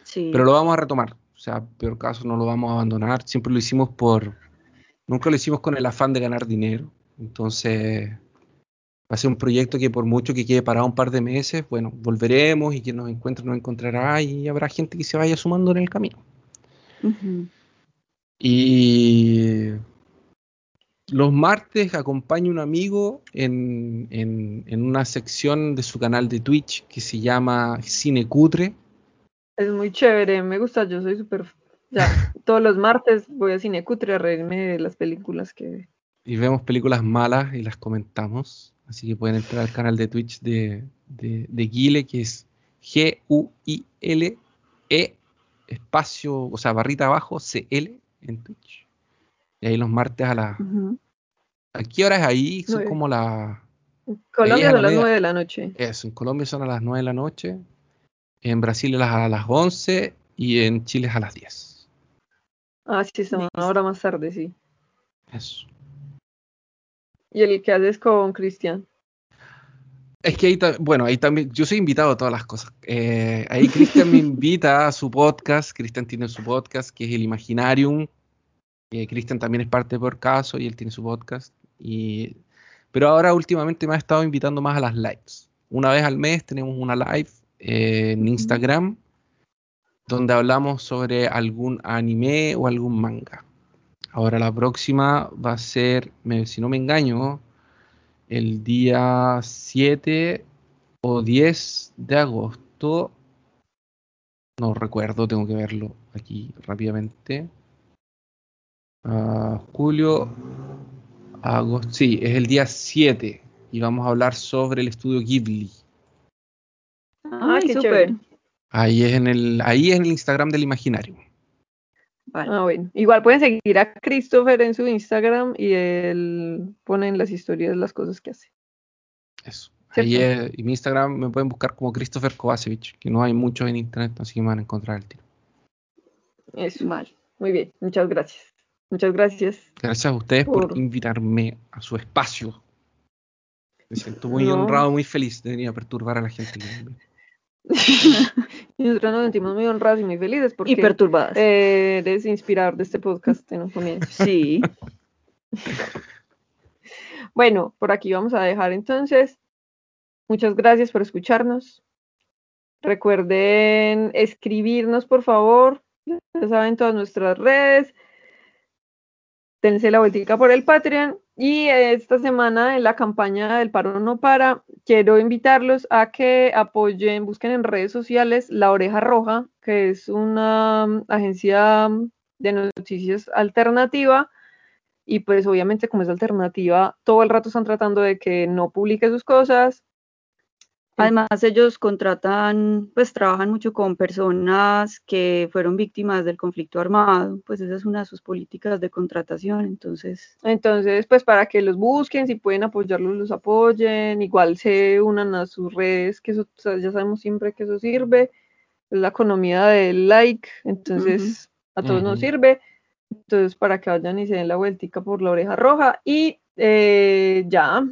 Sí. Pero lo vamos a retomar. O sea, peor caso, no lo vamos a abandonar. Siempre lo hicimos por. Nunca lo hicimos con el afán de ganar dinero. Entonces, va a ser un proyecto que por mucho que quede parado un par de meses, bueno, volveremos y quien nos encuentre nos encontrará y habrá gente que se vaya sumando en el camino. Y los martes acompaño a un amigo en, en- en una sección de su canal de Twitch que se llama Cine Cutre. Es muy chévere, me gusta, yo soy súper... Ya, todos los martes voy a Cinecutre a reírme de las películas que... y vemos películas malas y las comentamos. Así que pueden entrar al canal de Twitch de, de, de Guile, que es G-U-I-L-E E, espacio, o sea, barrita abajo, C-L en Twitch. Y ahí los martes a la... Ujú. ¿A qué horas ahí? Son como las... Colombia a son la las media. nueve de la noche. Eso, en Colombia son a las 9 de la noche, en Brasil a las, a las 11 y en Chile es a las 10. Ah, sí, son Listo. ahora más tarde, sí. Eso. Y el que haces con Cristian. Es que ahí, bueno, ahí también, yo soy invitado a todas las cosas. Eh, ahí Cristian me invita a su podcast, Cristian tiene su podcast que es el Imaginarium. Eh, Cristian también es parte de Por Caso y él tiene su podcast. Y, pero ahora últimamente me ha estado invitando más a las lives. Una vez al mes tenemos una live eh, en. Instagram donde hablamos sobre algún anime o algún manga. Ahora la próxima va a ser, me- si no me engaño, el día 7 o 10 de agosto. No recuerdo, tengo que verlo aquí rápidamente. Ah, julio, agosto, sí, es el día 7 y vamos a hablar sobre el estudio Ghibli. Ah, qué súper. chévere. Ahí es en el, ahí es en el Instagram del Imaginario. Vale. Ah, bueno. Igual pueden seguir a Christopher en su Instagram y él pone en las historias las cosas que hace. Eso. Ahí es, y mi Instagram me pueden buscar como Christopher Kovacevic, que no hay mucho en internet, así que me van a encontrar el tiro. Eso. Vale. Muy bien. Muchas gracias. Muchas gracias. Gracias a ustedes por, Por- invitarme a su espacio. Me siento muy No. honrado, muy feliz de venir a perturbar a la gente. y nosotros nos sentimos muy honrados y muy felices porque Y perturbadas. eh, eres inspirador de este podcast en un comienzo. Sí. Bueno, por aquí vamos a dejar entonces. Muchas gracias por escucharnos. Recuerden escribirnos, por favor. Ya saben todas nuestras redes. Dense la vueltica por el Patreon. Y esta semana en la campaña del paro no para, quiero invitarlos a que apoyen, busquen en redes sociales La Oreja Roja, que es una mm, agencia mm, de noticias alternativa. Y pues obviamente como es alternativa, todo el rato están tratando de que no publique sus cosas. Además, ellos contratan, pues trabajan mucho con personas que fueron víctimas del conflicto armado, pues esa es una de sus políticas de contratación, entonces, Entonces, pues para que los busquen, si pueden apoyarlos, los apoyen. Igual se unan a sus redes, que eso o sea, ya sabemos siempre que eso sirve. Es la economía del like, entonces a todos nos sirve. Entonces, para que vayan y se den la vueltica por la oreja roja. Y Eh, ya.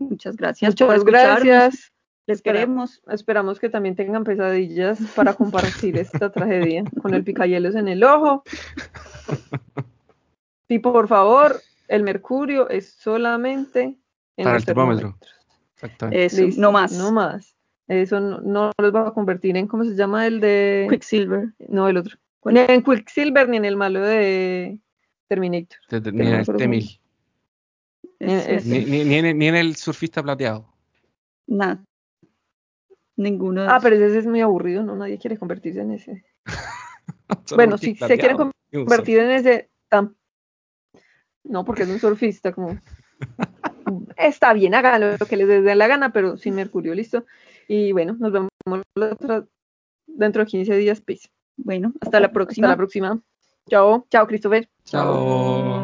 Muchas gracias. Muchas por gracias. Les queremos. Esperamos que también tengan pesadillas para compartir esta tragedia con el picayelos en el ojo. Y por favor, el mercurio es solamente en para los el termómetro. Eso, no más. No más. Eso no, no, los va a convertir en, ¿cómo se llama el de? Quicksilver. No, el otro. Ni en Quicksilver ni en el malo de Terminator. De, de, ni en el ni, ni, ni, en el, surfista plateado. Nada. Ninguno. Ah, pero ese es muy aburrido, ¿no? Nadie quiere convertirse en ese. bueno, si se quieren convertir en ese, no, porque es un surfista, como. Está bien, hagan lo que les dé la gana, pero sin Mercurio, listo. Y bueno, nos vemos dentro de 15 días. Peace. Bueno, hasta la próxima. Hasta la próxima. Chao, chao, Christopher. Chao.